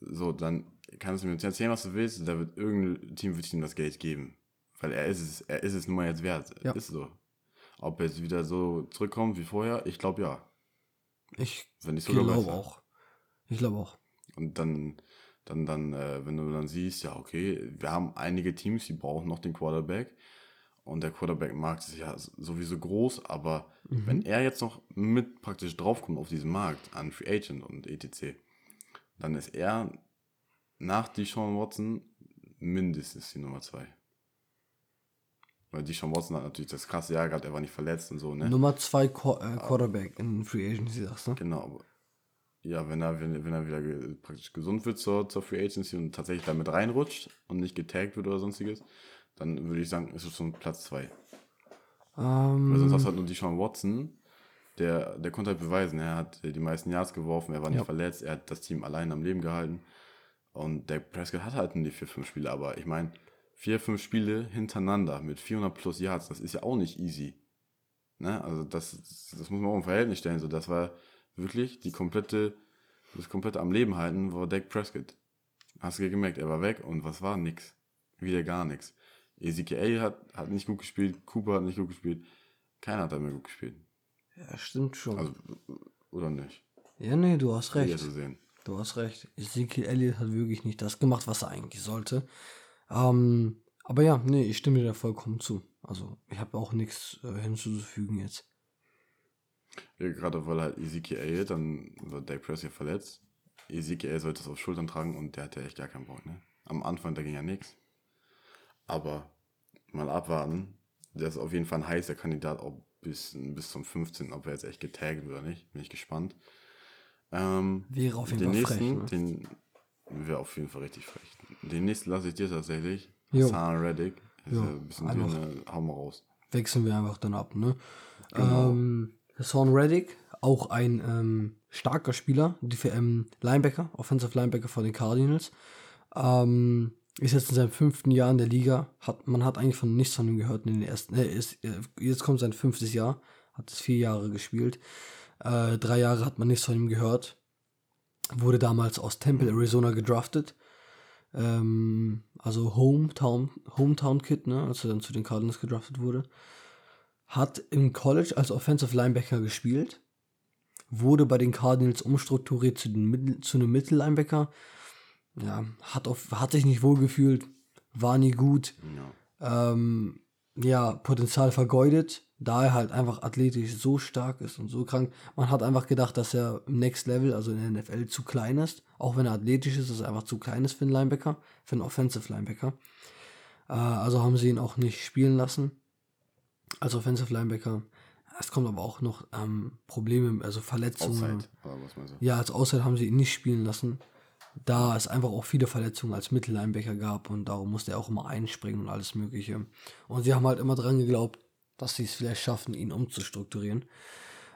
So, dann kannst du mir erzählen, was du willst, da wird irgendein Team wird ihm das Geld geben. Weil er ist es, er ist es nun mal jetzt wert. Ja. Ist so. Ob er jetzt wieder so zurückkommt wie vorher, ich glaube ja. Ich sogar glaube auch. Ich glaube auch. Und dann, dann, dann, äh, wenn du dann siehst, ja, okay, wir haben einige Teams, die brauchen noch den Quarterback. Und der Quarterback-Markt ist ja sowieso groß, aber wenn er jetzt noch mit praktisch draufkommt auf diesen Markt an Free Agent und etc., dann ist er nach Deshaun Watson mindestens die Nummer zwei. Weil Deshaun Watson hat natürlich das krasse Jahr gehabt, er war nicht verletzt und so, ne? Nummer zwei Qu äh, Quarterback in Free Agency, sagst du? Genau. aber- Ja, wenn er, wenn, wenn er wieder ge praktisch gesund wird zur, zur Free Agency und tatsächlich damit reinrutscht und nicht getaggt wird oder sonstiges, dann würde ich sagen, ist es schon Platz 2. Ähm, Weil sonst hast du halt nur die Sean Watson, der, der konnte halt beweisen, er hat die meisten Yards geworfen, er war nicht Ja. verletzt, er hat das Team allein am Leben gehalten. Und der Prescott hat halt nur die 4-5 Spiele, aber ich meine, 4-5 Spiele hintereinander mit 400 plus Yards, das ist ja auch nicht easy. Ne? Also das, das muss man auch im Verhältnis stellen. So, das war wirklich die komplette, das komplette am Leben halten war Dak Prescott. Hast du gemerkt, er war weg und was war? Nix. Wieder gar nichts. Ezekiel hat, hat nicht gut gespielt, Cooper hat nicht gut gespielt. Keiner hat da mehr gut gespielt. ja, stimmt schon. Also, oder nicht? ja, nee, du hast recht. Du hast recht. Ezekiel Elliott hat wirklich nicht das gemacht, was er eigentlich sollte. Ähm, aber ja, nee, ich stimme dir da vollkommen zu. Also, ich habe auch nichts äh, hinzuzufügen jetzt. Ja, gerade weil halt Ezekiel dann wird Dak Prescott verletzt. Ezekiel sollte es auf Schultern tragen und der hatte echt gar keinen Bock, ne? Am Anfang, da ging ja nichts. Aber mal abwarten. Der ist auf jeden Fall ein heißer Kandidat, ob bis, bis zum 15., ob er jetzt echt getaggt wird oder nicht. Bin ich gespannt. Ähm, Wäre auf jeden den Fall nächsten, frech, ne? den wäre auf jeden Fall richtig frech. Den nächsten lasse ich dir tatsächlich. Jo. Hassan Reddick. Ist Jo, ja ein bisschen einfach. dünn, hau mal raus. Wechseln wir einfach dann ab, ne? Genau. Ähm, Sean Reddick, auch ein ähm, starker Spieler, die ähm, Linebacker, Offensive Linebacker von den Cardinals. Ähm, ist jetzt in seinem fünften Jahr in der Liga. Hat, man hat eigentlich von nichts von ihm gehört in den ersten. Äh, ist, äh, jetzt kommt sein fünftes Jahr. Hat es vier Jahre gespielt. Äh, drei Jahre hat man nichts von ihm gehört. Wurde damals aus Temple, Arizona gedraftet. Ähm, also Hometown, Hometown Kid, ne, als er dann zu den Cardinals gedraftet wurde. Hat im College als Offensive Linebacker gespielt. Wurde bei den Cardinals umstrukturiert zu, den Mittel, zu einem Mittellinebacker. Ja, hat, auf, hat sich nicht wohlgefühlt, war nie gut. Ja. Ähm, ja, Potenzial vergeudet, da er halt einfach athletisch so stark ist und so krank. Man hat einfach gedacht, dass er im Next Level, also in der NFL, zu klein ist. Auch wenn er athletisch ist, dass er einfach zu klein ist für einen Linebacker, für einen Offensive Linebacker. Äh, also haben sie ihn auch nicht spielen lassen als Offensive Linebacker. Es kommt aber auch noch ähm, Probleme, also Verletzungen. Outside. Ja, als Auszeit haben sie ihn nicht spielen lassen, da es einfach auch viele Verletzungen als Mittellinebacker gab und darum musste er auch immer einspringen und alles Mögliche. Und sie haben halt immer dran geglaubt, dass sie es vielleicht schaffen, ihn umzustrukturieren.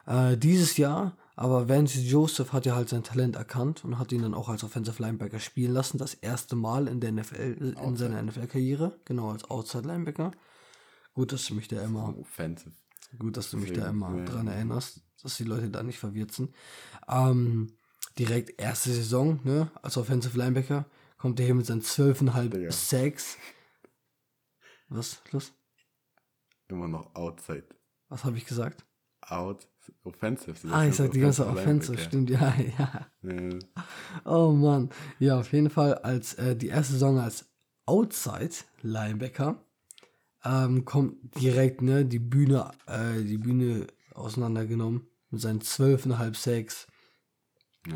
Äh, dieses Jahr, aber Vance Joseph hat ja halt sein Talent erkannt und hat ihn dann auch als Offensive Linebacker spielen lassen. Das erste Mal in der NFL, in seiner NFL-Karriere, genau als Outside Linebacker. Gut, dass du mich da immer Offensive. Gut, dass du mich da immer ja. dran erinnerst, dass die Leute da nicht verwirrt sind. Ähm, direkt erste Saison, ne, als Offensive Linebacker, kommt er hier mit seinen 12,5 Digga. Sacks. Was? Los? Immer noch outside. Was habe ich gesagt? Out. Offensive. Ah, ich sag die ganze Offensive stimmt, ja, ja. Ja. Oh Mann. Ja, auf jeden Fall als äh, die erste Saison als Outside Linebacker ähm, kommt direkt ne die Bühne äh, die Bühne auseinandergenommen mit seinen 12,5 Sacks. ja.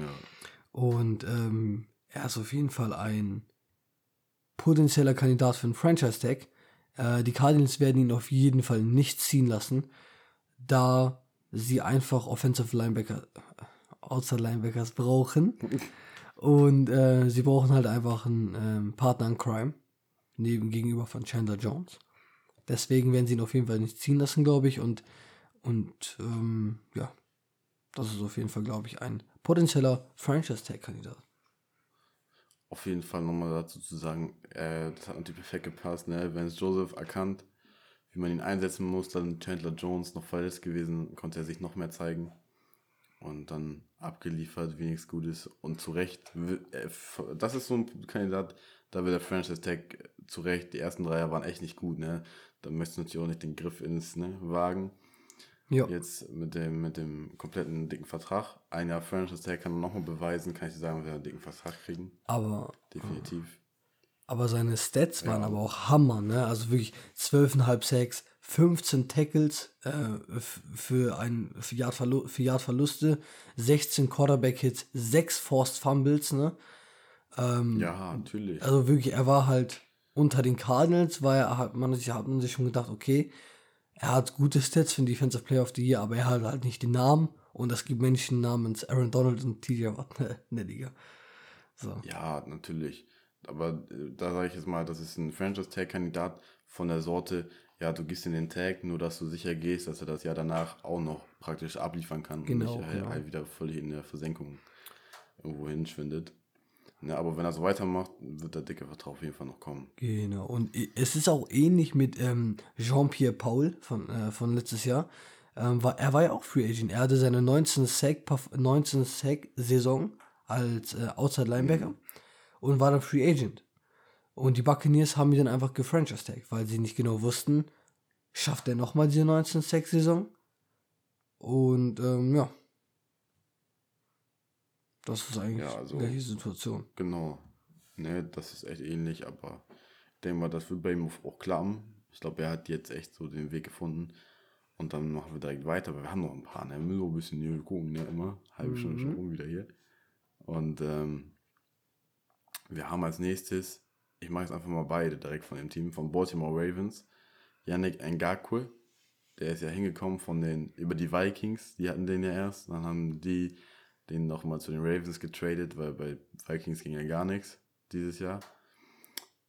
Und ähm, er ist auf jeden Fall ein potenzieller Kandidat für einen Franchise-Tag. Äh, die Cardinals werden ihn auf jeden Fall nicht ziehen lassen, da sie einfach Offensive Linebacker, Outside Linebackers brauchen. Und äh, sie brauchen halt einfach einen ähm, Partner in Crime, neben gegenüber von Chandler Jones. Deswegen werden sie ihn auf jeden Fall nicht ziehen lassen, glaube ich. Und, und ähm, ja, das ist auf jeden Fall, glaube ich, ein potenzieller Franchise-Tag-Kandidat. Auf jeden Fall nochmal dazu zu sagen, äh, das hat natürlich perfekt gepasst, ne? Vance Joseph erkannt, wie man ihn einsetzen muss, dann Chandler Jones noch verletzt gewesen, konnte er sich noch mehr zeigen und dann abgeliefert, wie nichts Gutes und zu Recht. Äh, das ist so ein Kandidat, da will der Franchise Tag zu Recht, die ersten Dreier waren echt nicht gut, ne? Da möchtest du natürlich auch nicht den Griff ins ne, Wagen. Ja. Jetzt mit dem, mit dem kompletten dicken Vertrag. Ein Jahr Franchise Tag kann man nochmal beweisen, kann ich dir sagen, wir einen dicken Vertrag kriegen. Aber. Definitiv. Aber seine Stats waren ja. aber auch Hammer, ne? Also wirklich 12,5 Sacks, 15 Tackles äh, für, ein, für, Yard für Yard Verluste, 16 Quarterback-Hits, 6 Forced Fumbles, ne? Ähm, ja, natürlich. Also wirklich, er war halt unter den Cardinals, weil er hat man, hat man sich schon gedacht, okay, er hat gute Stats für den Defensive Player of the Year, aber er hat halt nicht den Namen und es gibt Menschen namens Aaron Donald und TJ Watt in der Liga. So. Ja, natürlich. Aber äh, da sage ich jetzt mal, das ist ein Franchise-Tag-Kandidat von der Sorte, ja, du gehst in den Tag, nur dass du sicher gehst, dass er das Jahr danach auch noch praktisch abliefern kann genau, und nicht genau. halt wieder völlig in der Versenkung irgendwo hinschwindet. Ja, aber wenn er so weitermacht, wird der dicke Vertrag auf jeden Fall noch kommen. Genau. Und es ist auch ähnlich mit ähm, Jean-Pierre Paul von, äh, von letztes Jahr. Ähm, war, er war ja auch Free Agent. Er hatte seine 19 Sack, 19 Sack Saison als äh, Outside Linebacker mhm. und war dann Free Agent. Und die Buccaneers haben ihn dann einfach gefranchise tag, weil sie nicht genau wussten, schafft er nochmal diese 19 Sack Saison? Und ähm, ja, das ist eigentlich ja, also, die Situation. Genau. Ne, das ist echt ähnlich, aber ich denke mal, das wird bei ihm auch klappen. Ich glaube, er hat jetzt echt so den Weg gefunden. Und dann machen wir direkt weiter, weil wir haben noch ein paar, ne? Wir müssen noch ein bisschen hier gucken, ne? Immer. Halbe Stunde mhm. schon rum wieder hier. Und ähm, wir haben als nächstes, ich mache jetzt einfach mal beide direkt von dem Team, von Baltimore Ravens, Yannick Ngakwe. Der ist ja hingekommen von den, über die Vikings, die hatten den ja erst. Dann haben die den nochmal zu den Ravens getradet, weil bei Vikings ging ja gar nichts dieses Jahr.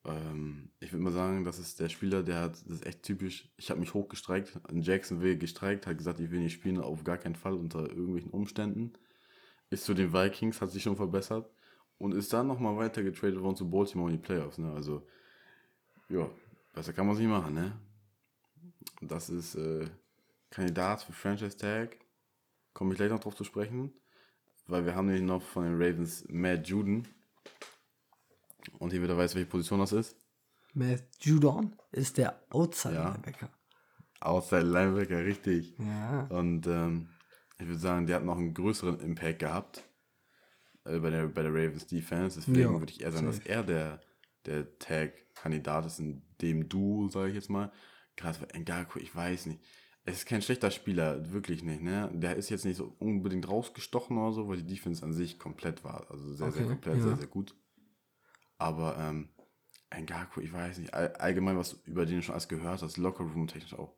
Ähm, ich würde mal sagen, das ist der Spieler, der hat, das ist echt typisch, ich habe mich hochgestreikt, in Jacksonville gestreikt, hat gesagt, ich will nicht spielen, auf gar keinen Fall unter irgendwelchen Umständen. Ist zu den Vikings, hat sich schon verbessert und ist dann nochmal weiter getradet worden zu Baltimore in die Playoffs. Ne? Also, ja, besser kann man es nicht machen, ne? Das ist äh, Kandidat für Franchise Tag. Komme ich gleich noch drauf zu sprechen weil wir haben nämlich noch von den Ravens Matt Juden. Und hier wieder weiß, welche Position das ist. Matt Judon ist der Outside ja. Linebacker. Outside Linebacker, richtig. Ja. Und ähm, ich würde sagen, der hat noch einen größeren Impact gehabt äh, bei, der, bei der Ravens Defense. Deswegen ja, würde ich eher sagen, dass er der, der Tag-Kandidat ist in dem Duo, sage ich jetzt mal. Gerade für Ngaku, ich weiß nicht es ist kein schlechter Spieler, wirklich nicht. Ne? Der ist jetzt nicht so unbedingt rausgestochen oder so, weil die Defense an sich komplett war. Also sehr, okay, sehr komplett, ja. sehr, sehr gut. Aber ähm, Ngaku, ich weiß nicht, all, allgemein, was über den schon alles gehört hast, Lockerroom technisch auch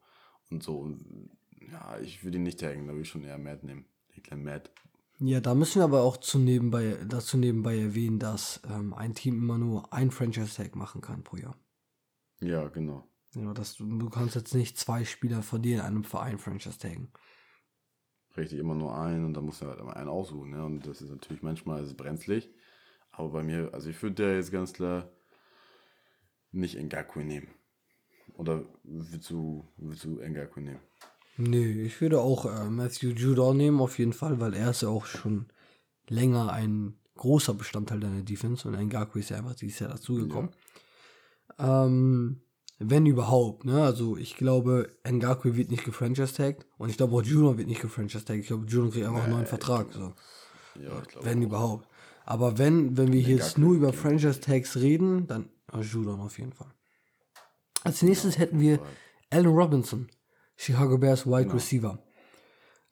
und so. Und, ja, ich würde ihn nicht taggen, da würde ich schon eher Matt nehmen. Den kleinen Matt. Ja, da müssen wir aber auch zu nebenbei, dazu nebenbei erwähnen, dass ähm, ein Team immer nur ein Franchise-Tag machen kann pro Jahr. Ja, genau. Ja, dass du, du kannst jetzt nicht zwei Spieler von dir in einem Verein Franchise taggen. Richtig, immer nur einen und dann musst du halt immer einen aussuchen. Ne? Und das ist natürlich manchmal ist brenzlig. Aber bei mir, also ich würde der jetzt ganz klar nicht Ngaku nehmen. Oder willst du, willst du Ngaku nehmen? Nee, ich würde auch äh, Matthew Judon nehmen, auf jeden Fall, weil er ist ja auch schon länger ein großer Bestandteil deiner Defense und Ngaku ist ja einfach dieses Jahr dazugekommen. Ja. Ähm, wenn überhaupt, ne? Also ich glaube, Ngaku wird nicht gefranchise-tagged und ich glaube auch Juno wird nicht gefranchise-tagged. Ich glaube, Juno kriegt einfach einen neuen Vertrag. So. Ja, ich glaube wenn auch. überhaupt. Aber wenn, wenn wir hier jetzt nur über Franchise-Tags reden, dann oh, Judon auf jeden Fall. Als nächstes hätten wir Allen Robinson, Chicago Bears Wide genau. Receiver.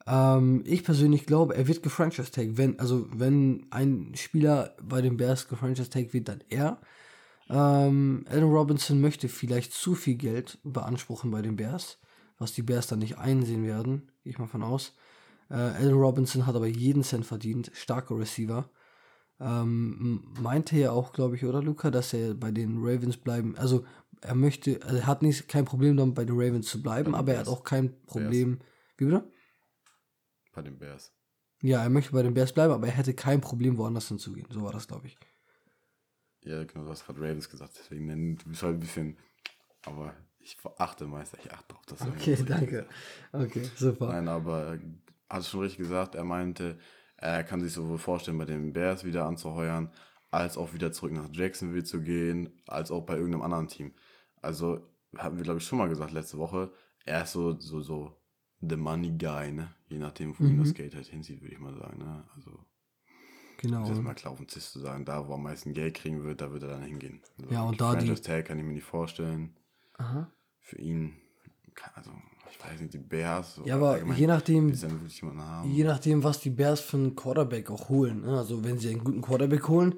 Ähm, ich persönlich glaube, er wird gefranchise-tagged. Wenn, also wenn ein Spieler bei den Bears gefranchise-tagged wird, dann er. Ähm, Allen Robinson möchte vielleicht zu viel Geld beanspruchen bei den Bears, was die Bears dann nicht einsehen werden, gehe ich mal von aus. Äh, Allen Robinson hat aber jeden Cent verdient, starker Receiver. Ähm, meinte ja auch, glaube ich, oder Luca, dass er bei den Ravens bleiben, also er möchte, also er hat nicht kein Problem damit bei den Ravens zu bleiben, aber Bears. er hat auch kein Problem. Bears. Wie bitte? Bei den Bears. Ja, er möchte bei den Bears bleiben, aber er hätte kein Problem, woanders hinzugehen. So war das, glaube ich. Ja, genau, du hast gerade Ravens gesagt, deswegen du bist halt ein bisschen, aber ich achte meist, ich achte auf das. Okay, danke. Okay, super. Nein, aber hat es schon richtig gesagt, er meinte, er kann sich sowohl vorstellen, bei den Bears wieder anzuheuern, als auch wieder zurück nach Jacksonville zu gehen, als auch bei irgendeinem anderen Team. Also hatten wir, glaube ich, schon mal gesagt letzte Woche, er ist so, so, so the money guy, ne? Je nachdem, wo mhm. das Geld halt hinzieht, würde ich mal sagen, ne? Also Genau. Das mal klar Tisch zu sagen, da wo er am meisten Geld kriegen wird, da wird er dann hingehen. Also ja, und da die. Tag kann ich mir nicht vorstellen. Aha. Für ihn, also ich weiß nicht, die Bears. Ja, aber je nachdem, je nachdem, was die Bears für einen Quarterback auch holen. Ne? Also wenn sie einen guten Quarterback holen,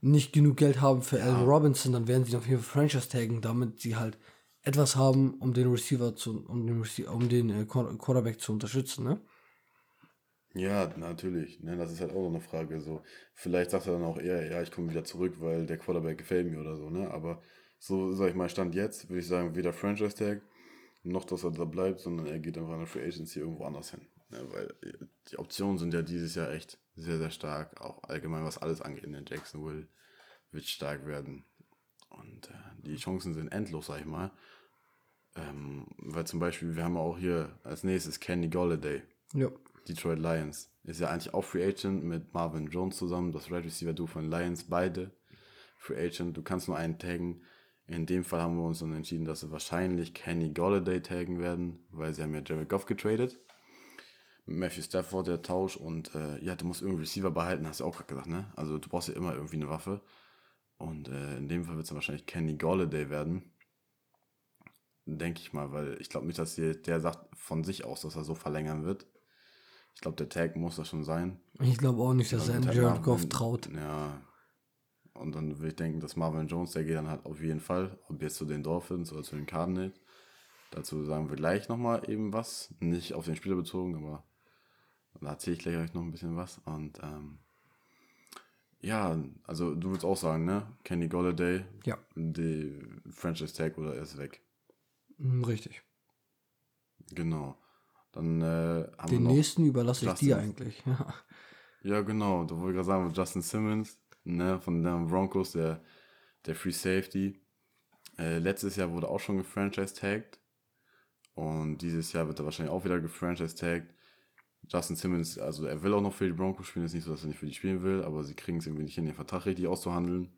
nicht genug Geld haben für ja. Allen Robinson, dann werden sie auf jeden Fall Franchise taggen, damit sie halt etwas haben, um den Receiver zu, um den, Receiver, um den äh, Quarterback zu unterstützen, ne? Ja, natürlich. Ne, das ist halt auch so eine Frage. So, vielleicht sagt er dann auch eher, ja, ich komme wieder zurück, weil der Quarterback gefällt mir oder so, ne? Aber so, sag ich mal, Stand jetzt, würde ich sagen, weder Franchise Tag noch, dass er da bleibt, sondern er geht einfach in der Free Agency irgendwo anders hin. Ne? Weil die Optionen sind ja dieses Jahr echt sehr, sehr stark. Auch allgemein, was alles angeht in Jacksonville, wird stark werden. Und äh, die Chancen sind endlos, sag ich mal. Ähm, weil zum Beispiel, wir haben auch hier als nächstes Kenny Golladay. Ja. Detroit Lions. Ist ja eigentlich auch Free Agent mit Marvin Jones zusammen, das Red Receiver Du von Lions, beide Free Agent. Du kannst nur einen taggen. In dem Fall haben wir uns dann entschieden, dass wir wahrscheinlich Kenny Golladay taggen werden, weil sie haben ja Jared Goff getradet. Matthew Stafford, der Tausch und äh, ja, du musst irgendwie Receiver behalten, hast du auch gerade gesagt, ne? Also du brauchst ja immer irgendwie eine Waffe. Und äh, in dem Fall wird es wahrscheinlich Kenny Golladay werden. Denke ich mal, weil ich glaube nicht, dass der sagt von sich aus, dass er so verlängern wird. Ich glaube, der Tag muss das schon sein. Ich glaube auch nicht, dass also er Jared Goff traut. Ja. Und dann würde ich denken, dass Marvin Jones, der geht dann halt auf jeden Fall, ob jetzt zu den Dolphins oder zu den Cardinals. Dazu sagen wir gleich nochmal eben was. Nicht auf den Spieler bezogen, aber da erzähle ich gleich euch noch ein bisschen was. Und ähm, ja, also du würdest auch sagen, ne? Kenny Golladay, ja. die Franchise Tag oder er ist weg. Hm, richtig. Genau. Dann äh, haben Den wir nächsten überlasse Justin. ich dir eigentlich. Ja, ja genau. Da wollte ich gerade sagen, Justin Simmons, ne, von den Broncos, der, der Free Safety. Äh, letztes Jahr wurde auch schon gefranchise-tagged. Und dieses Jahr wird er wahrscheinlich auch wieder gefranchise-tagged. Justin Simmons, also er will auch noch für die Broncos spielen, ist nicht so, dass er nicht für die spielen will, aber sie kriegen es irgendwie nicht hin, den Vertrag richtig auszuhandeln.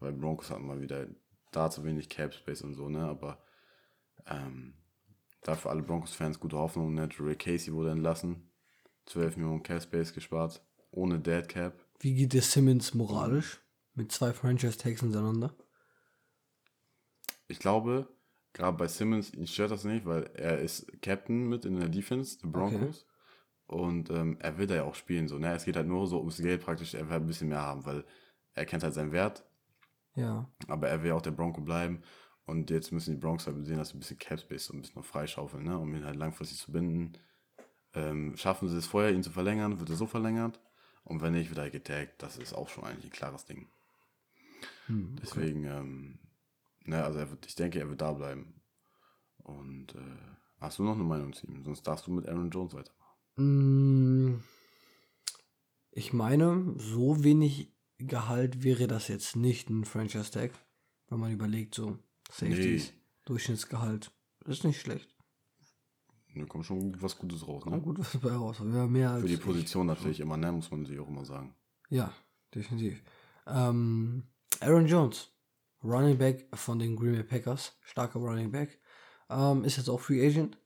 Weil Broncos hatten mal wieder da zu wenig Cap Space und so, ne, aber ähm, da für alle Broncos-Fans gute Hoffnung. Ne? Ray Casey wurde entlassen. 12 Millionen Cap Space gespart. Ohne Dead Cap. Wie geht es Simmons moralisch? Mit zwei Franchise-Tags hintereinander? Ich glaube, gerade bei Simmons, ihn stört das nicht, weil er ist Captain mit in der Defense, der Broncos. Okay. Und ähm, er will da ja auch spielen. So, ne? Es geht halt nur so ums Geld praktisch. Er will ein bisschen mehr haben, weil er kennt halt seinen Wert. Ja. Aber er will auch der Bronco bleiben. Und jetzt müssen die Bronx halt sehen, dass sie ein bisschen Cap Space so ein bisschen noch freischaufeln, ne? um ihn halt langfristig zu binden. Ähm, schaffen sie es vorher, ihn zu verlängern, wird er so verlängert. Und wenn nicht, wird er getaggt. Das ist auch schon eigentlich ein klares Ding. Hm, okay. Deswegen, ähm, ne, also wird, ich denke, er wird da bleiben. Und äh, hast du noch eine Meinung zu ihm? Sonst darfst du mit Aaron Jones weitermachen. Hm, ich meine, so wenig Gehalt wäre das jetzt nicht ein Franchise-Tag, wenn man überlegt, so Safeties. Nee. Durchschnittsgehalt. Ist nicht schlecht. Da kommt schon was Gutes raus, ne? Ja, gut was dabei raus. Wir mehr Für die Position ich. natürlich immer, ne? Muss man sich auch immer sagen. Ja, definitiv. Ähm, Aaron Jones, Running Back von den Green Bay Packers, starker Running Back, ähm, ist jetzt auch Free Agent.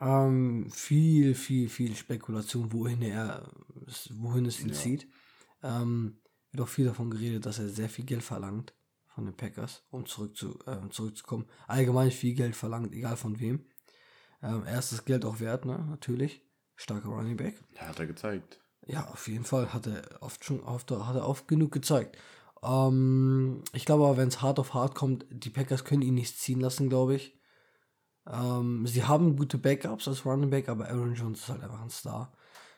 Ähm, viel, viel, viel Spekulation, wohin er, wohin es ihn ja. zieht. Ähm, wird auch viel davon geredet, dass er sehr viel Geld verlangt von den Packers, um zurück zu, äh, zurückzukommen. Allgemein viel Geld verlangt, egal von wem. Ähm, er ist das Geld auch wert, ne? natürlich. Starker Running Back. Ja, hat er gezeigt. Ja, auf jeden Fall hat er oft schon oft, hat er oft genug gezeigt. Ähm, ich glaube aber, wenn es hart auf hart kommt, die Packers können ihn nicht ziehen lassen, glaube ich. Ähm, sie haben gute Backups als Running Back, aber Aaron Jones ist halt einfach ein Star.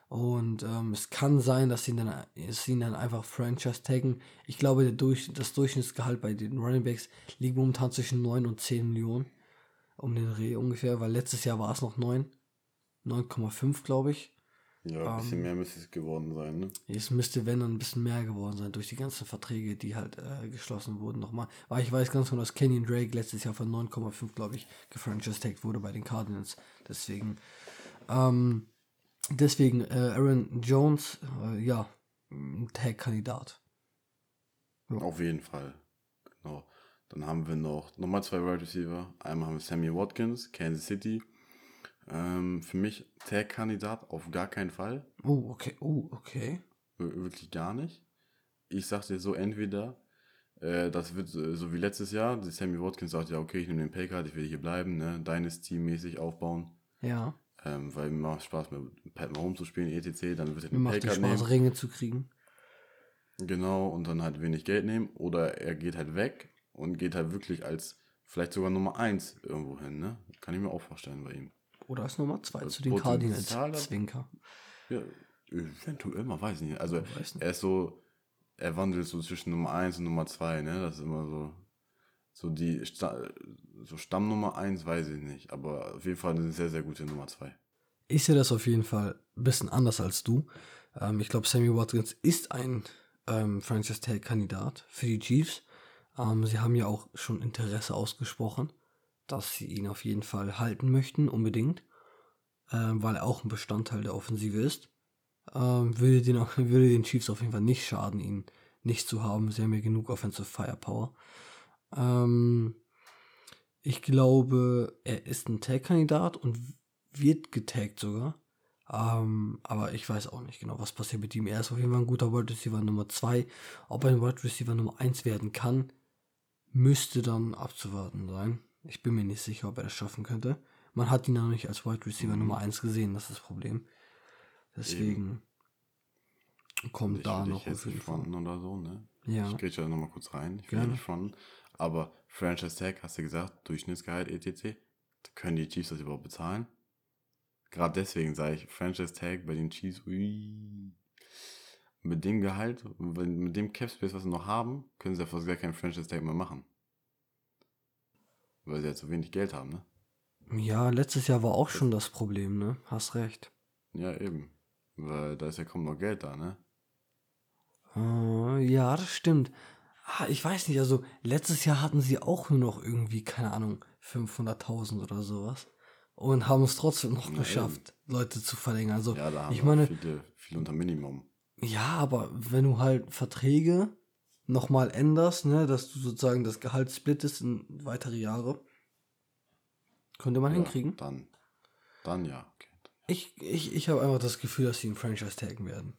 Und ähm, es kann sein, dass sie ihn dann, sie ihn dann einfach Franchise taggen. Ich glaube, der Durch, das Durchschnittsgehalt bei den Running Backs liegt momentan zwischen 9 und 10 Millionen. Um den Dreh ungefähr, weil letztes Jahr war es noch 9. 9,5, glaube ich. Ja, ein bisschen ähm, mehr müsste es geworden sein, ne? Es müsste, wenn, dann ein bisschen mehr geworden sein, durch die ganzen Verträge, die halt äh, geschlossen wurden nochmal. Weil ich weiß ganz genau, dass Kenyon Drake letztes Jahr von 9,5, glaube ich, gefranchise wurde bei den Cardinals. Deswegen, ähm, deswegen, äh, Aaron Jones, äh, ja, Tag-Kandidat. Ja. Auf jeden Fall. Genau. Dann haben wir noch nochmal zwei Wide Receiver. Einmal haben wir Sammy Watkins, Kansas City. Ähm, für mich Tag-Kandidat auf gar keinen Fall. Oh, okay. Oh, okay. Wir wirklich gar nicht. Ich sag dir so, entweder äh, das wird äh, so wie letztes Jahr, Sammy Watkins sagt ja, okay, ich nehme den Paycard, ich will hier bleiben, ne, Dynasty-mäßig aufbauen. Ja. Ähm, weil mir macht Spaß mit Pat Mahomes zu spielen, etc. Dann wird er den mir Paycard macht Spaß, Ringe zu kriegen. Genau, und dann halt wenig Geld nehmen. Oder er geht halt weg und geht halt wirklich als vielleicht sogar Nummer 1 irgendwo hin, ne? Kann ich mir auch vorstellen bei ihm. Oder als Nummer 2 zu den Cardinals. Zwinker. Ja, eventuell, man weiß nicht. Also nicht. er ist so, er wandelt so zwischen Nummer 1 und Nummer 2, ne? Das ist immer so. So die so Stamm Nummer 1 weiß ich nicht, aber auf jeden Fall eine sehr, sehr gute Nummer 2. Ich sehe das auf jeden Fall ein bisschen anders als du. Ähm, ich glaube, Sammy Watkins ist ein ähm, Franchise Tag Kandidat für die Chiefs. Ähm, sie haben ja auch schon Interesse ausgesprochen, dass sie ihn auf jeden Fall halten möchten, unbedingt, ähm, weil er auch ein Bestandteil der Offensive ist. Ähm, würde, den, würde den Chiefs auf jeden Fall nicht schaden, ihn nicht zu haben. Sie haben ja genug Offensive Firepower. Ähm, ich glaube, er ist ein Tag-Kandidat und wird getaggt sogar. Ähm, aber ich weiß auch nicht genau, was passiert mit ihm. Er ist auf jeden Fall ein guter Wide Receiver Nummer 2. Ob er ein Wide Receiver Nummer 1 werden kann, müsste dann abzuwarten sein. Ich bin mir nicht sicher, ob er das schaffen könnte. Man hat ihn noch nicht als Wide Receiver mhm. Nummer 1 gesehen, das ist das Problem. Deswegen Eben. kommt ich da noch auf jeden Fall. oder so, ne? Ja. Ich gehe da nochmal kurz rein. Ich nicht fronten. Aber Franchise Tag, hast du gesagt, Durchschnittsgehalt etc. Können die Chiefs das überhaupt bezahlen? Gerade deswegen sage ich, Franchise Tag bei den Chiefs, ui. Mit dem Gehalt, mit dem Cap Space, was sie noch haben, können sie ja fast gar keinen Franchise Tag mehr machen. Weil sie ja zu wenig Geld haben, ne? Ja, letztes Jahr war auch schon das Problem, ne? Hast recht. Ja, eben. Weil da ist ja kaum noch Geld da, ne? Uh, ja, das stimmt. Ah, ich weiß nicht, also letztes Jahr hatten sie auch nur noch irgendwie, keine Ahnung, 500.000 oder sowas und haben es trotzdem noch ja, geschafft, eben. Leute zu verlängern. Also, ja, da haben ich meine, viele, viele unter Minimum. Ja, aber wenn du halt Verträge nochmal änderst, ne, dass du sozusagen das Gehalt splittest in weitere Jahre, könnte man ja, hinkriegen. Dann, dann ja. Okay. Ich, ich, ich habe einfach das Gefühl, dass sie einen Franchise taggen werden.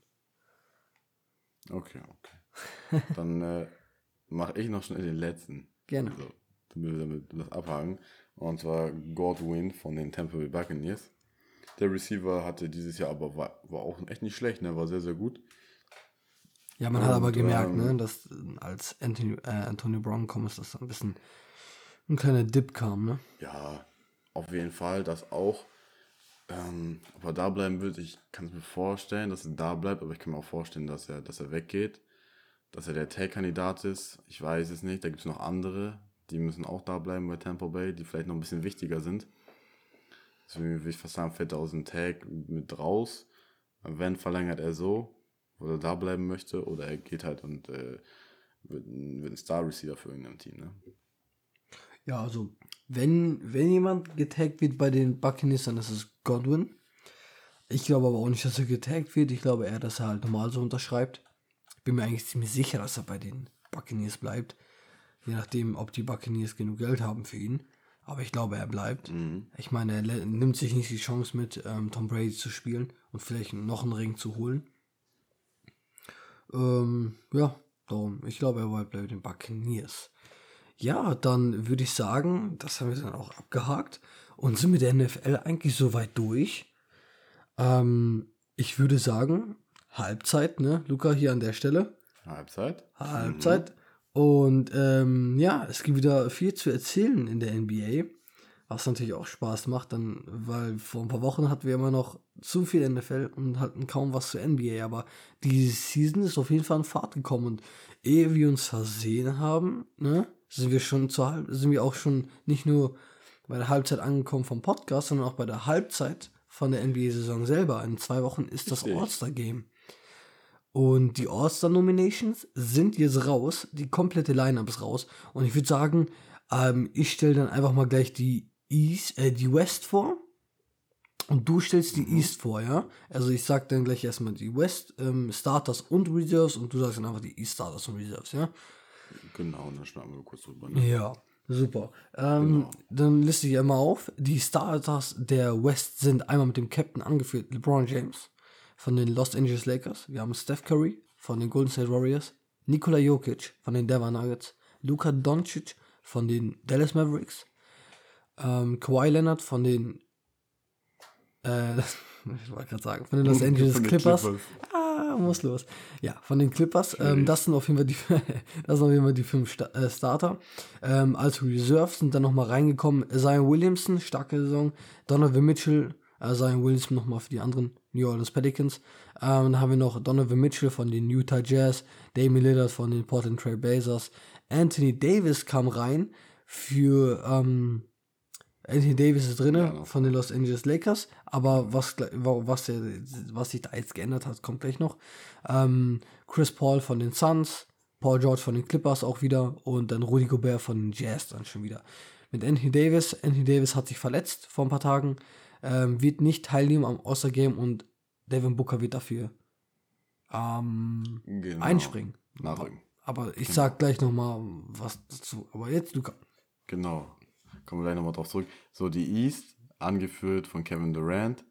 Okay, okay. dann äh, mache ich noch schnell den letzten. Gerne. Also, damit wir damit das abhaken. Und zwar Godwin von den Tampa Bay Buccaneers. Der Receiver hatte dieses Jahr aber war, war auch echt nicht schlecht, ne? War sehr, sehr gut. Ja, man und, hat aber gemerkt, ähm, ne, dass als Anthony, äh, Antonio Brown kommt, ist das ein bisschen ein kleiner Dip kam, ne? Ja, auf jeden Fall, dass auch, ähm, ob er da bleiben wird, ich kann es mir vorstellen, dass er da bleibt, aber ich kann mir auch vorstellen, dass er, dass er weggeht, dass er der Tag-Kandidat ist. Ich weiß es nicht, da gibt es noch andere, die müssen auch da bleiben bei Tampa Bay, die vielleicht noch ein bisschen wichtiger sind. Deswegen würde ich fast sagen, fällt er aus dem Tag mit raus. Wenn verlängert er so, wo er da bleiben möchte, oder er geht halt und äh, wird, wird ein Star Receiver für irgendein Team. Ne? Ja, also wenn, wenn jemand getaggt wird bei den Buccaneers, dann ist es Godwin. Ich glaube aber auch nicht, dass er getaggt wird. Ich glaube eher, dass er halt normal so unterschreibt. Ich bin mir eigentlich ziemlich sicher, dass er bei den Buccaneers bleibt. Je nachdem, ob die Buccaneers genug Geld haben für ihn. Aber ich glaube, er bleibt. Mhm. Ich meine, er nimmt sich nicht die Chance mit, ähm, Tom Brady zu spielen und vielleicht noch einen Ring zu holen. Ähm, ja, darum. Ich glaube, er bleibt bei den Buccaneers. Ja, dann würde ich sagen, das haben wir dann auch abgehakt und sind mit der NFL eigentlich soweit durch. Ähm, ich würde sagen, Halbzeit, ne? Luca hier an der Stelle. Halbzeit. Halbzeit. Mhm. Und ähm, ja, es gibt wieder viel zu erzählen in der NBA, was natürlich auch Spaß macht, dann, weil vor ein paar Wochen hatten wir immer noch zu viel NFL und hatten kaum was zu NBA, aber die Season ist auf jeden Fall in Fahrt gekommen und ehe wir uns versehen haben, ne, sind wir schon zur sind wir auch schon nicht nur bei der Halbzeit angekommen vom Podcast, sondern auch bei der Halbzeit von der NBA-Saison selber. In zwei Wochen ist das All-Star-Game. Und die All-Star-Nominations sind jetzt raus. Die komplette Line-Up ist raus. Und ich würde sagen, ähm, ich stelle dann einfach mal gleich die East, äh, die West vor. Und du stellst die mhm. East vor, ja? Also ich sag dann gleich erstmal die West ähm, Starters und Reserves und du sagst dann einfach die East Starters und Reserves, ja? Genau, dann schnappen wir kurz drüber. Ne? Ja, super. Ähm, genau. Dann liste ich einmal auf. Die Starters der West sind einmal mit dem Captain angeführt, LeBron James von den Los Angeles Lakers. Wir haben Steph Curry von den Golden State Warriors, Nikola Jokic von den Denver Nuggets, Luka Doncic von den Dallas Mavericks, ähm, Kawhi Leonard von den äh, ich wollte gerade sagen, von den Los Angeles Clippers. Clippers. Ah, muss los. Ja, von den Clippers. Ähm, das sind auf jeden Fall die, das sind auf jeden Fall die fünf Sta äh, Starter. Ähm, als Reserve sind dann nochmal reingekommen Zion Williamson, starke Saison. Donovan Mitchell, äh, Zion Williamson nochmal für die anderen New Orleans Pelicans. Ähm, dann haben wir noch Donovan Mitchell von den Utah Jazz, Damian Lillard von den Portland Trail Blazers. Anthony Davis kam rein für ähm, Anthony Davis ist drin ja. von den Los Angeles Lakers, aber was, was, was sich da jetzt geändert hat, kommt gleich noch. Ähm, Chris Paul von den Suns, Paul George von den Clippers auch wieder und dann Rudy Gobert von den Jazz dann schon wieder. Mit Anthony Davis, Anthony Davis hat sich verletzt vor ein paar Tagen, ähm, wird nicht teilnehmen am All-Star-Game und Devin Booker wird dafür ähm, genau. einspringen. Nachrücken. Aber ich genau. sag gleich nochmal was dazu. Aber jetzt, Luca. Genau kommen wir gleich nochmal drauf zurück. So, die East, angeführt von Kevin Durant.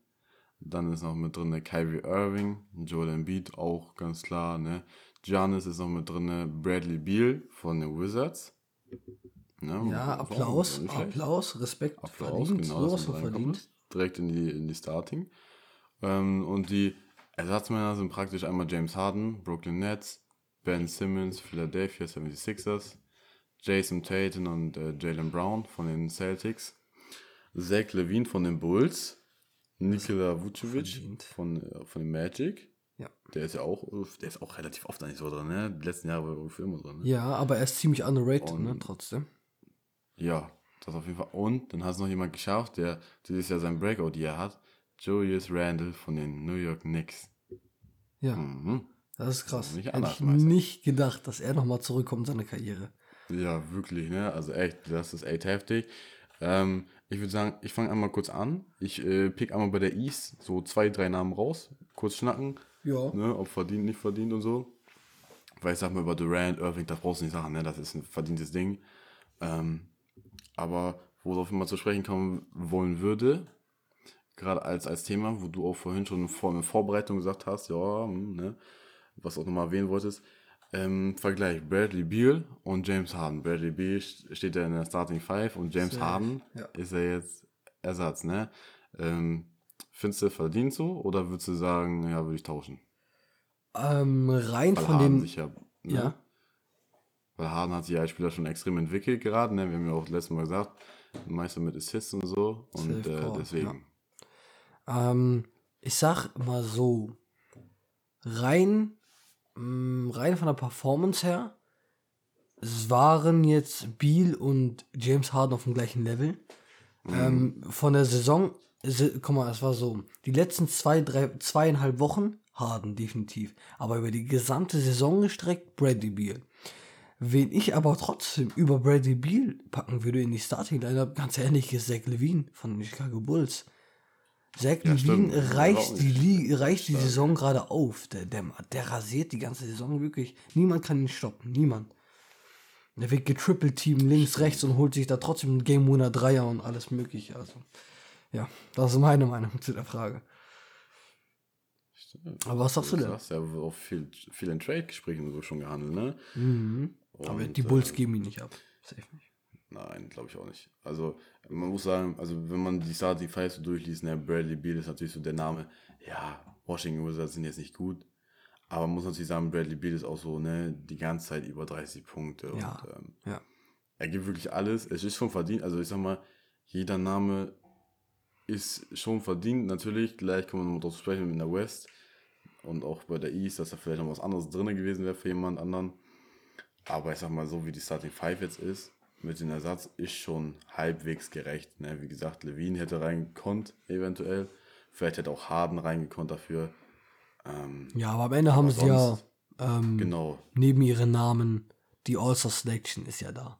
Dann ist noch mit drin Kyrie Irving, Joel Embiid auch ganz klar, ne? Giannis ist noch mit drin, Bradley Beal von den Wizards. Ne? Ja, Applaus, Applaus, Respekt, Applaus, verdient, genau, verdient. Direkt in die, in die Starting. Ähm, und die Ersatzmänner sind praktisch einmal James Harden, Brooklyn Nets, Ben Simmons, Philadelphia 76ers, Jason Tatum und äh, Jalen Brown von den Celtics, Zach Levine von den Bulls, Nikola Vucevic von, äh, von den Magic. Ja. Der ist ja auch, der ist auch relativ oft eigentlich so drin, ne? Die letzten Jahre war er immer drin. Ne? Ja, aber er ist ziemlich underrated, und, ne? Trotzdem. Ja, das auf jeden Fall. Und dann hat es noch jemand geschafft, der dieses Jahr sein Breakout hier hat. Julius Randle von den New York Knicks. Ja. Mhm. Das ist krass. Das ist Hätte ich nicht gedacht, dass er nochmal zurückkommt in seine Karriere. Ja, wirklich, ne? Also echt, das ist echt heftig. Ähm, ich würde sagen, ich fange einmal kurz an. Ich äh, pick einmal bei der East so zwei, drei Namen raus, kurz schnacken. Ja. Ne, ob verdient, nicht verdient und so. Weil ich sag mal über Durant, Irving, das brauchst du nicht sagen, ne? Das ist ein verdientes Ding. Ähm, aber worauf ich mal zu sprechen kommen wollen würde, gerade als, als Thema, wo du auch vorhin schon vor einer Vorbereitung gesagt hast, ja, hm, ne, was auch nochmal erwähnen wolltest, ähm, Vergleich Bradley Beal und James Harden. Bradley Beal steht ja in der Starting Five und James Harden ja. ist ja jetzt Ersatz, ne? Ähm, findest du verdient so oder würdest du sagen, ja, würde ich tauschen? Ähm, rein Weil von Harden dem. Ja, ne? ja. Weil Harden hat sich als Spieler schon extrem entwickelt gerade, ne? Wir haben ja auch letztes Mal gesagt, Meister mit Assists und so und äh, deswegen. Ja. Ähm, ich sag mal so, rein Mm, rein von der Performance her, es waren jetzt Beal und James Harden auf dem gleichen Level. Mhm. Ähm, von der Saison, guck mal, es war so, die letzten zwei, drei, zweieinhalb Wochen Harden definitiv, aber über die gesamte Saison gestreckt Bradley Beal. Wen ich aber trotzdem über Bradley Beal packen würde in die Starting Lineup, ganz ehrlich, ist Zach Levine von den Chicago Bulls. Zach ja, Levine reicht, die, reicht die Saison gerade auf. Der, der, der rasiert die ganze Saison wirklich. Niemand kann ihn stoppen. Niemand. Der wird getrippelt Team links, stimmt. rechts und holt sich da trotzdem einen Game Winner Dreier und alles mögliche. Also, ja, das ist meine Meinung zu der Frage. Stimmt. Aber was sagst du, du denn? Du hast ja auch viel, viel in Trade-Gesprächen so schon gehandelt, ne? Mhm. Aber die Bulls äh, geben ihn nicht ab. Safe nicht. Nein, glaube ich auch nicht. Also, man muss sagen, also wenn man die Starting Five so durchliest, ne, Bradley Beal ist natürlich so der Name. Ja, Washington Wizards sind jetzt nicht gut. Aber man muss natürlich sagen, Bradley Beal ist auch so, ne, die ganze Zeit über 30 Punkte. Ja, und, ähm, ja. Er gibt wirklich alles. Es ist schon verdient. Also ich sag mal, jeder Name ist schon verdient. Natürlich, gleich kann man noch drauf sprechen mit der West und auch bei der East, dass da vielleicht noch was anderes drin gewesen wäre für jemand anderen. Aber ich sag mal, so wie die Starting Five jetzt ist, mit dem Ersatz ist schon halbwegs gerecht. Ne? Wie gesagt, Levine hätte rein konnt, eventuell. Vielleicht hätte auch Harden reingekonnt dafür. Ähm, ja, aber am Ende haben sie ja ähm, genau. neben ihren Namen die All-Star Selection ist ja da.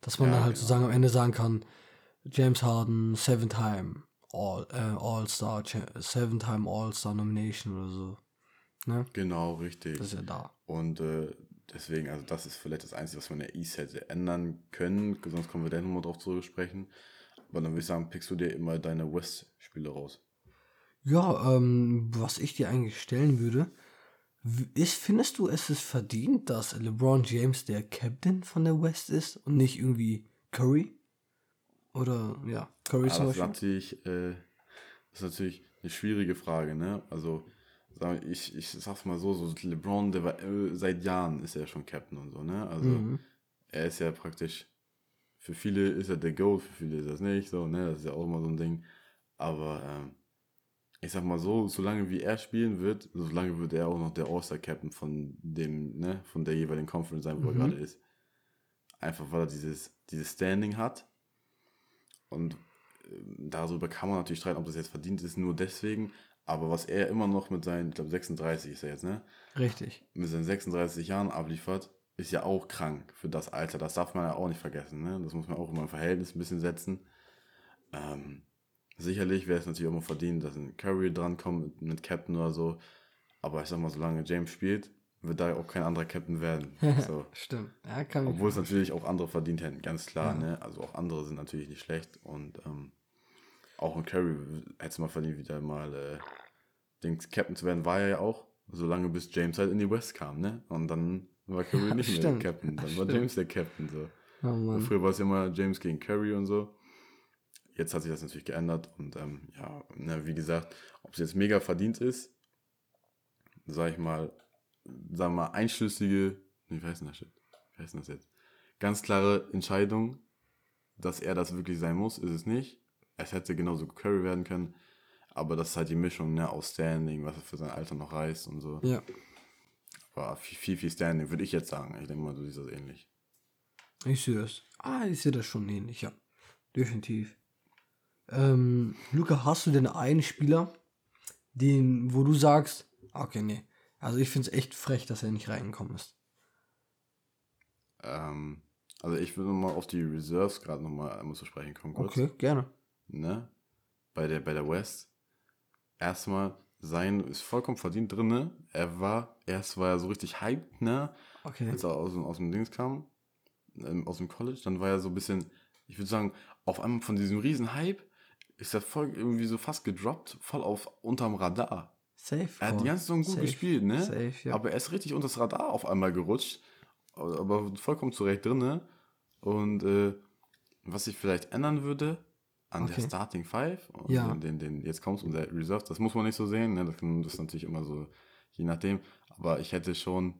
Dass man ja, dann halt genau. sozusagen am Ende sagen kann, James Harden, Seven-Time All, äh, All-Star, Seven-Time All-Star Nomination oder so. Ne? Genau, richtig. Das ist ja da. Und äh, deswegen, also das ist vielleicht das Einzige, was man in der East hätte ändern können. Sonst kommen wir dann nochmal drauf zu sprechen. Aber dann würde ich sagen, pickst du dir immer deine West-Spiele raus. Ja, ähm, was ich dir eigentlich stellen würde, ist, findest du, es ist verdient, dass LeBron James der Captain von der West ist und nicht irgendwie Curry? Oder ja, Curry zum Beispiel? Das ist natürlich, äh, das ist natürlich eine schwierige Frage, ne? Also, ich, ich sag's mal so, so LeBron, der war äh, seit Jahren ist er schon Captain und so, ne? Also mhm. er ist ja praktisch, für viele ist er der Goat, für viele ist das nicht, so, ne? Das ist ja auch immer so ein Ding. Aber ähm, ich sag mal so, solange wie er spielen wird, solange wird er auch noch der All-Star-Captain von dem, ne, von der jeweiligen Conference sein, wo mhm. er gerade ist. Einfach weil er dieses, dieses Standing hat. Und äh, darüber kann man natürlich streiten, ob das jetzt verdient ist, nur deswegen. Aber was er immer noch mit seinen, ich glaube 36 ist er jetzt, ne? Richtig. Mit seinen 36 Jahren abliefert, ist ja auch krank für das Alter. Das darf man ja auch nicht vergessen, ne? Das muss man auch immer im Verhältnis ein bisschen setzen. Ähm, sicherlich wäre es natürlich auch mal verdient, dass ein Curry drankommt mit, mit Captain oder so. Aber ich sag mal, solange James spielt, wird da auch kein anderer Captain werden. So. Stimmt. Ja, kann Obwohl es natürlich auch andere verdient hätten, ganz klar. Ja. Ne? Also auch andere sind natürlich nicht schlecht. Und ähm, auch ein Curry hätte mal verdient, wieder mal äh, den Captain zu werden, war er ja auch, solange bis James halt in die West kam, ne? Und dann war Curry nicht mehr der Captain, dann war James der Captain so. Oh, früher war es immer James gegen Curry und so. Jetzt hat sich das natürlich geändert und ähm, ja, ne, wie gesagt, ob es jetzt mega verdient ist, sag ich mal, sagen wir mal, einschlüssige, wie heißt denn das Shit? Wie heißt denn das jetzt? Ganz klare Entscheidung, dass er das wirklich sein muss, ist es nicht. Es hätte genauso Curry werden können, aber das ist halt die Mischung, ne, aus Standing, was er für sein Alter noch reißt und so. Ja. Aber viel, viel Standing, würde ich jetzt sagen. Ich denke mal, du siehst das ähnlich. Ich sehe das. Ah, ich sehe das schon ähnlich, ja. Definitiv. Ähm, Luca, hast du denn einen Spieler, den, wo du sagst, okay, nee. Also ich finde es echt frech, dass er nicht reingekommen ist. Ähm, also ich würde mal auf die Reserves gerade nochmal zu sprechen kommen. Kurz. Okay, gerne. Ne? Bei der, bei der West. Erstmal, sein ist vollkommen verdient drin, ne? Er war, erst war er so richtig hyped, ne? Okay. Als er aus, aus dem Dings kam, ähm, aus dem College, dann war er so ein bisschen, ich würde sagen, auf einmal von diesem riesen Hype ist er voll irgendwie so fast gedroppt, voll auf unterm Radar. Safe. Er hat die ganze Saison gut Safe. gespielt, ne? Safe, ja. Aber er ist richtig unter das Radar auf einmal gerutscht. Aber vollkommen zurecht drin, ne? Und äh, was ich vielleicht ändern würde an okay. der Starting Five, ja. den, den, den jetzt kommst und der Reserve, das muss man nicht so sehen, ne? Das, das ist natürlich immer so, je nachdem. Aber ich hätte schon,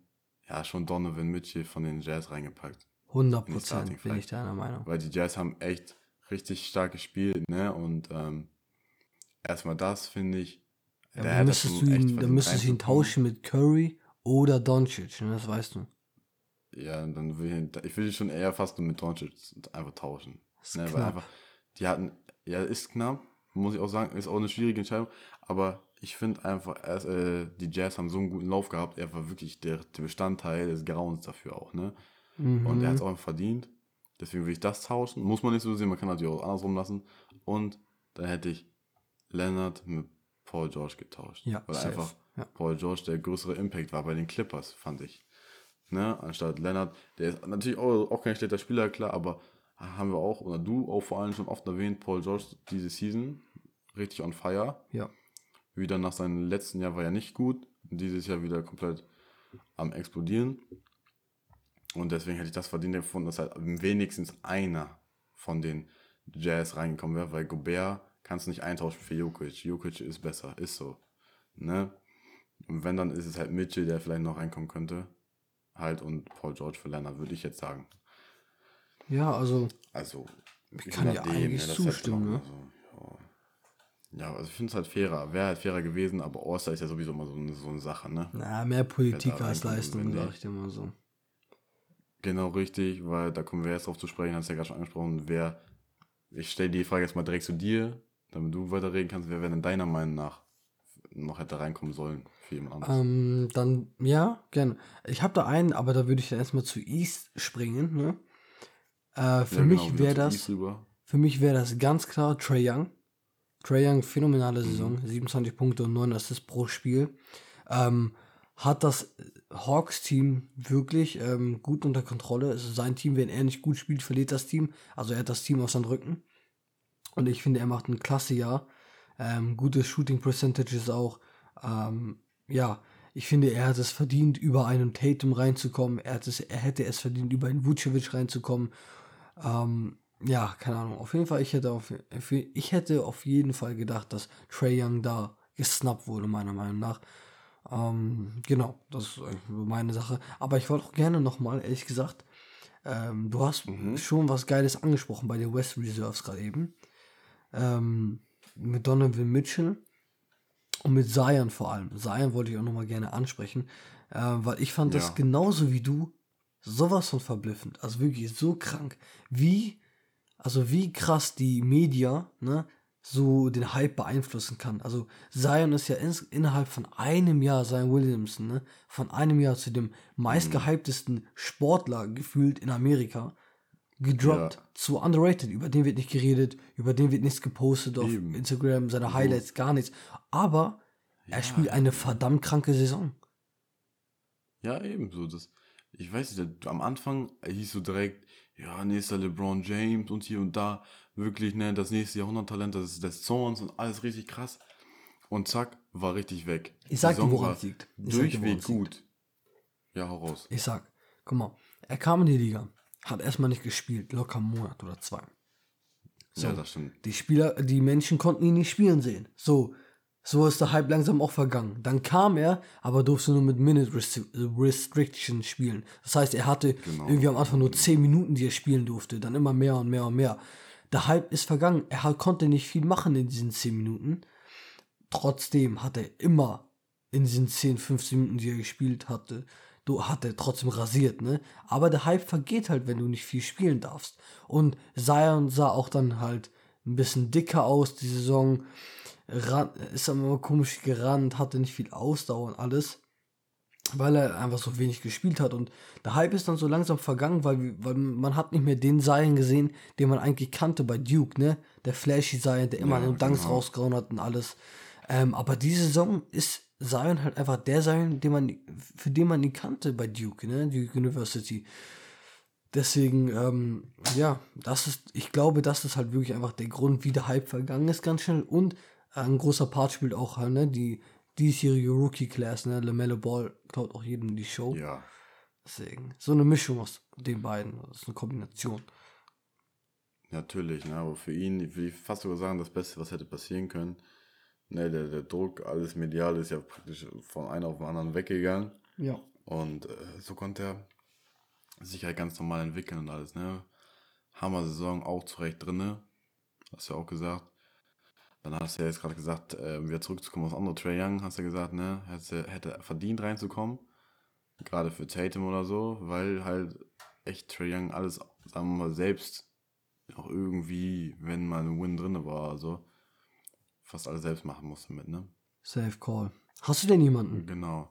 ja, schon Donovan Mitchell von den Jazz reingepackt. 100 Prozent bin ich deiner Meinung. Weil die Jazz haben echt richtig stark gespielt, ne? Und ähm, erstmal das finde ich. Ja, dann müsstest du ihn, dann müsstest du ihn tauschen mit Curry oder Doncic, ne? das weißt du. Ja, dann will ich, ich will schon eher fast nur mit Doncic einfach tauschen. Ne? Weil einfach, die hatten, ja, ist knapp, muss ich auch sagen, ist auch eine schwierige Entscheidung, aber ich finde einfach, äh, die Jazz haben so einen guten Lauf gehabt, er war wirklich der, der Bestandteil des Grauens dafür auch, ne? Mhm. Und er hat es auch verdient. Deswegen will ich das tauschen. Muss man nicht so sehen, man kann natürlich auch andersrum lassen. Und dann hätte ich Leonard mit Paul George getauscht. Ja, weil safe. einfach ja. Paul George der größere Impact war bei den Clippers, fand ich. Ne? Anstatt Leonard, der ist natürlich auch, auch kein schlechter Spieler, klar, aber haben wir auch, oder du auch vor allem schon oft erwähnt, Paul George diese Season richtig on fire. Ja. Wieder nach seinem letzten Jahr war er nicht gut. Dieses Jahr wieder komplett am explodieren. Und deswegen hätte ich das verdient gefunden, dass halt wenigstens einer von den Jazz reingekommen wäre, weil Gobert kannst du nicht eintauschen für Jokic. Jokic ist besser, ist so. Ne? Und wenn, dann ist es halt Mitchell, der vielleicht noch reinkommen könnte. Halt und Paul George für Leonard, würde ich jetzt sagen. Ja, also. Also, ich kann ja eigentlich ne, zustimmen, ne? So, ja. ja. also ich finde es halt fairer. Wäre halt fairer gewesen, aber All-Star ist ja sowieso mal so eine, so eine Sache, ne? Na, mehr Politik als Leistung, sag ich dir mal so. Genau, richtig, weil da kommen wir jetzt drauf zu sprechen, hast du ja gerade schon angesprochen, wer, ich stelle die Frage jetzt mal direkt zu dir, damit du weiterreden kannst, wer wäre denn deiner Meinung nach noch hätte reinkommen sollen für jemand anderes? Ähm, dann, ja, gerne. Ich habe da einen, aber da würde ich dann erstmal zu East springen. Ne? Äh, für ja, mich genau, wäre das, für mich wäre das ganz klar Trey Young. Trey Young, phänomenale mhm. Saison, 27 Punkte und 9 Assists pro Spiel. Ähm, hat das Hawks-Team wirklich ähm, gut unter Kontrolle. Es ist sein Team, wenn er nicht gut spielt, verliert das Team. Also er hat das Team auf seinen Rücken. Und ich finde, er macht ein klasse Jahr. Ähm, gutes Shooting Percentages auch. Ähm, ja, ich finde, er hat es verdient, über einen Tatum reinzukommen. Er, hat es, er hätte es verdient, über einen Vucevic reinzukommen. Ähm, ja, keine Ahnung. Auf jeden Fall, ich hätte auf, ich hätte auf jeden Fall gedacht, dass Trey Young da gesnappt wurde, meiner Meinung nach. Ähm, genau, das ist meine Sache. Aber ich wollte auch gerne nochmal, ehrlich gesagt, ähm, du hast mhm. schon was Geiles angesprochen bei den West Reserves gerade eben. Ähm, mit Donovan Mitchell und mit Zion vor allem. Zion wollte ich auch nochmal gerne ansprechen, äh, weil ich fand ja. das genauso wie du sowas von verblüffend. Also wirklich so krank. Wie, also wie krass die Media, ne, so den Hype beeinflussen kann. Also Zion ist ja in, innerhalb von einem Jahr, Zion Williamson, ne, von einem Jahr zu dem meistgehyptesten Sportler gefühlt in Amerika gedroppt, ja. zu underrated. Über den wird nicht geredet, über den wird nichts gepostet auf Eben. Instagram, seine Highlights, gar nichts. Aber ja, er spielt eine verdammt kranke Saison. Ja, ebenso. Das, ich weiß nicht, am Anfang hieß so direkt, ja, nächster LeBron James und hier und da wirklich, ne, das nächste Jahrhunderttalent, das ist des Zorns und alles richtig krass. Und zack, war richtig weg. Ich sag dir, woran es liegt. Durchweg gut. Liegt. Ja, hau raus. Ich sag, guck mal, er kam in die Liga, hat erstmal nicht gespielt, locker einen Monat oder zwei. So, ja, das stimmt. Die Spieler, die Menschen konnten ihn nicht spielen sehen. So, so ist der Hype langsam auch vergangen. Dann kam er, aber durfte nur mit Minute Restriction spielen. Das heißt, er hatte genau. irgendwie am Anfang nur 10 Minuten, die er spielen durfte. Dann immer mehr und mehr und mehr. Der Hype ist vergangen. Er konnte nicht viel machen in diesen 10 Minuten. Trotzdem hat er immer in diesen 10, 15 Minuten, die er gespielt hatte, du hat er trotzdem rasiert, ne? Aber der Hype vergeht halt, wenn du nicht viel spielen darfst. Und Zion sah auch dann halt ein bisschen dicker aus, die Saison. Ran, ist dann immer komisch gerannt, hatte nicht viel Ausdauer und alles weil er einfach so wenig gespielt hat. Und der Hype ist dann so langsam vergangen, weil, weil man hat nicht mehr den Zion gesehen, den man eigentlich kannte bei Duke, ne? Der flashy Zion, der immer ja, nur Dunks genau. rausgehauen hat und alles. Ähm, aber diese Saison ist Zion halt einfach der Zion, den man, für den man ihn kannte bei Duke, ne? Duke University. Deswegen, ähm, ja, das ist, ich glaube, das ist halt wirklich einfach der Grund, wie der Hype vergangen ist ganz schnell. Und ein großer Part spielt auch ne, die diesjährige Rookie-Class, ne? LaMelo Ball klaut auch jedem die Show. Ja. Deswegen, so eine Mischung aus den beiden, das ist eine Kombination. Natürlich, ne, aber für ihn, ich will fast sogar sagen, das Beste, was hätte passieren können. Ne, der, der Druck, alles medial ist ja praktisch von einem auf den anderen weggegangen. Ja. Und äh, so konnte er sich halt ganz normal entwickeln und alles, ne. Hammer-Saison auch zurecht drinne. Hast du ja auch gesagt. Dann hast du ja jetzt gerade gesagt, äh, wieder zurückzukommen aufs andere Trey Young, hast du gesagt, ne, hätte, hätte verdient reinzukommen. Gerade für Tatum oder so, weil halt echt Trey Young alles, sagen wir mal, selbst auch irgendwie, wenn mal ein Win drin war, also fast alles selbst machen musste mit, ne? Safe Call. Hast du denn jemanden? Genau.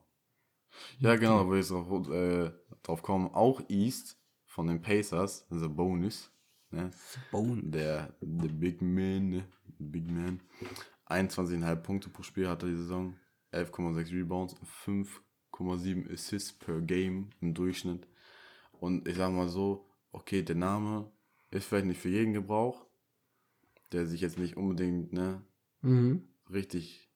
Ja, genau, da würde ich drauf, äh, drauf kommen. Auch East von den Pacers, The Bonus. Ne? Bone. Der, der Big Man, ne? Big Man. 21,5 Punkte pro Spiel hat er die Saison. 11,6 Rebounds, 5,7 Assists per Game im Durchschnitt. Und ich sag mal so, okay, der Name ist vielleicht nicht für jeden Gebrauch, der sich jetzt nicht unbedingt, ne, mhm. richtig,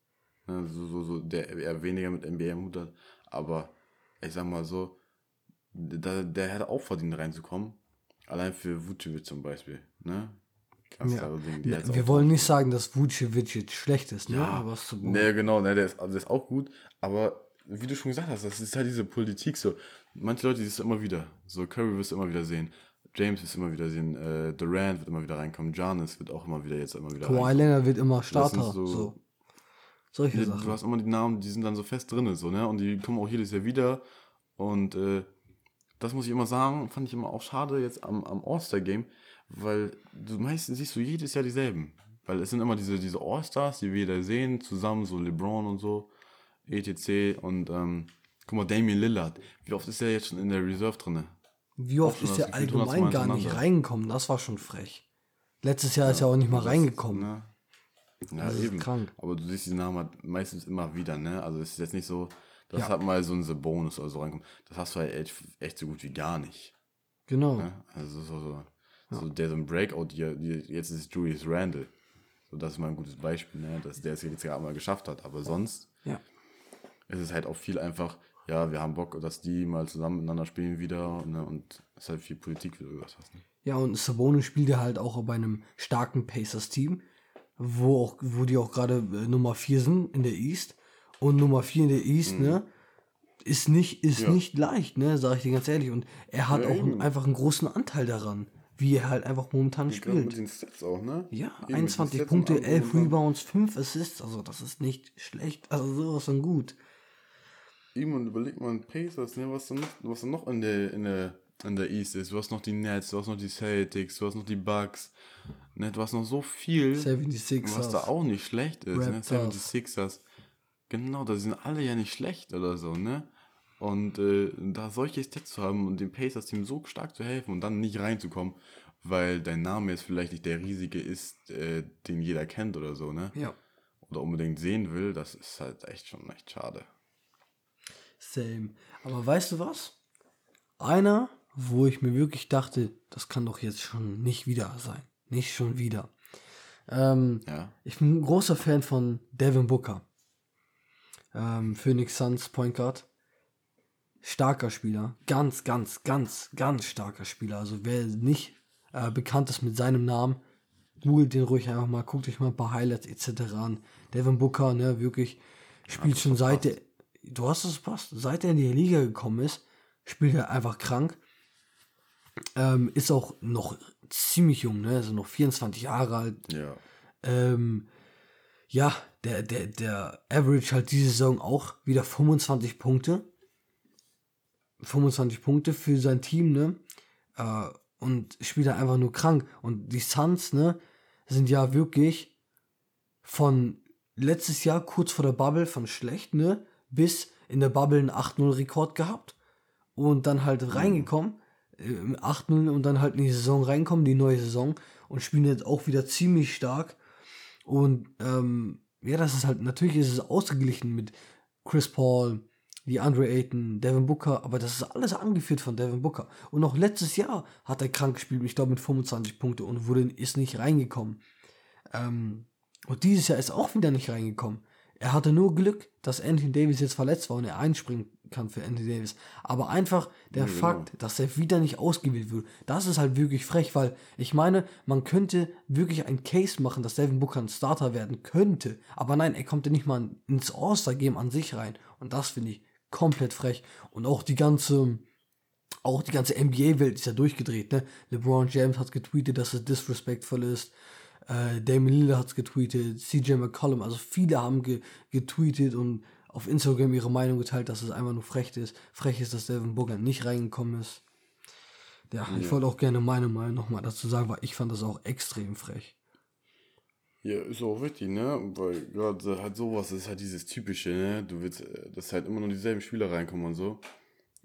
ne, so, so, so, der eher weniger mit NBA im Hut hat, aber ich sag mal so, der, der hätte auch verdient reinzukommen. Allein für Vucevic zum Beispiel, ne? Ja. Ding, wir wollen nicht sagen, dass Vucevic jetzt schlecht ist, ne? Ja, aber ne, genau, ne, der ist, also der ist auch gut, aber wie du schon gesagt hast, das ist halt diese Politik so. Manche Leute siehst du immer wieder. So, Curry wirst du immer wieder sehen. James wirst du immer wieder sehen. Äh, Durant wird immer wieder reinkommen. Giannis wird auch immer wieder jetzt immer wieder Kawhi Leonard wird immer Starter. So, so. Solche die, Sachen. Du hast immer die Namen, die sind dann so fest drin, so, ne? Und die kommen auch jedes Jahr wieder. Und äh, das muss ich immer sagen, fand ich immer auch schade jetzt am, am All-Star-Game, weil du meistens siehst du jedes Jahr dieselben. Weil es sind immer diese, diese All-Stars, die wir da sehen, zusammen, so LeBron und so, etc. Und ähm, guck mal, Damian Lillard, wie oft ist er jetzt schon in der Reserve drin? Wie oft ist er allgemein gar nicht reingekommen? Das war schon frech. Letztes Jahr ja, ist er auch nicht mal reingekommen. Ne? Ja, das eben. Krank. Aber du siehst die Namen halt meistens immer wieder, ne? Also es ist jetzt nicht so, dass ja. halt mal so ein Bonus oder so reinkommt. Das hast du halt echt, echt so gut wie gar nicht. Genau. Ne? Also so, so, ja. so der so ein Breakout hier, jetzt ist Julius Randle. So, das ist mal ein gutes Beispiel, ne? dass der es jetzt gerade mal geschafft hat. Aber sonst ja. ist es halt auch viel einfach, ja, wir haben Bock, dass die mal zusammen miteinander spielen wieder. Ne? Und es ist halt viel Politik, wie du gesagt hast. Ne? Ja, und Sabonis spielt ja halt auch bei einem starken Pacers-Team, wo, auch, wo die auch gerade äh, Nummer 4 sind in der East. Und Nummer 4 in der East, mhm. ne? Ist nicht, ist ja. nicht leicht, ne? Sag ich dir ganz ehrlich. Und er hat ja, auch einen, einfach einen großen Anteil daran wie er halt einfach momentan ich spielt. Mit den Stats auch, ne? Ja, eben 21 Punkte, 11 Rebounds, 5 Assists, also das ist nicht schlecht, also sowas von gut. Eben und überleg mal Pacers, ne, was dann noch, was dann noch in der, in der, in der East ist. Du hast noch die Nets, du hast noch die Celtics, du hast noch die Bucks, ne, du hast noch so viel, 76ers, was da auch nicht schlecht ist? Raptors. ne, 76ers. Genau, da sind alle ja nicht schlecht oder so, ne? Und äh, da solche Stats zu haben und dem Pacers-Team so stark zu helfen und dann nicht reinzukommen, weil dein Name jetzt vielleicht nicht der riesige ist, äh, den jeder kennt oder so, ne? Ja. Oder unbedingt sehen will, das ist halt echt schon echt schade. Same. Aber weißt du was? Einer, wo ich mir wirklich dachte, das kann doch jetzt schon nicht wieder sein. Nicht schon wieder. Ähm, ja. Ich bin ein großer Fan von Devin Booker. Ähm, Phoenix Suns Point Guard starker Spieler. Ganz, ganz, ganz, ganz starker Spieler. Also wer nicht äh, bekannt ist mit seinem Namen, googelt den ruhig einfach mal, guckt euch mal ein paar Highlights etc. an. Devin Booker, ne, wirklich spielt schon seit der, du hast es passt, seit er in die Liga gekommen ist, spielt er einfach krank. Ähm, ist auch noch ziemlich jung, ne, also noch 24 Jahre alt. Ja. Ähm, ja, der, der, der Average halt diese Saison auch wieder 25 Punkte. 25 Punkte für sein Team, ne? Äh, und spielt halt einfach nur krank. Und die Suns, ne, sind ja wirklich von letztes Jahr kurz vor der Bubble von schlecht, ne, bis in der Bubble einen 8-0-Rekord gehabt. Und dann halt reingekommen, äh, 8-0 und dann halt in die Saison reinkommen, die neue Saison. Und spielen jetzt auch wieder ziemlich stark. Und ähm, ja, das ist halt, natürlich ist es ausgeglichen mit Chris Paul, wie Andre Ayton, Devin Booker, aber das ist alles angeführt von Devin Booker. Und auch letztes Jahr hat er krank gespielt, ich glaube mit 25 Punkte und wurde, ist nicht reingekommen. Ähm, und dieses Jahr ist auch wieder nicht reingekommen. Er hatte nur Glück, dass Anthony Davis jetzt verletzt war und er einspringen kann für Anthony Davis. Aber einfach der ja, Fakt, genau. dass er wieder nicht ausgewählt wird, das ist halt wirklich frech, weil ich meine, man könnte wirklich ein Case machen, dass Devin Booker ein Starter werden könnte. Aber nein, er kommt ja nicht mal ins All-Star-Game an sich rein. Und das finde ich komplett frech. Und auch die ganze, auch die ganze NBA-Welt ist ja durchgedreht, ne? LeBron James hat getweetet, dass es disrespectful ist. Äh, Damon Lillard hat getweetet, CJ McCollum, also viele haben ge getweetet und auf Instagram ihre Meinung geteilt, dass es einfach nur frech ist. Frech ist, dass Devin Booker nicht reingekommen ist. Ja, ja. ich wollte auch gerne meine Meinung nochmal dazu sagen, weil ich fand das auch extrem frech. Ja, ist auch wichtig, ne? Weil gerade halt sowas ist halt dieses typische, ne? Du willst, äh, dass halt immer nur dieselben Spieler reinkommen und so.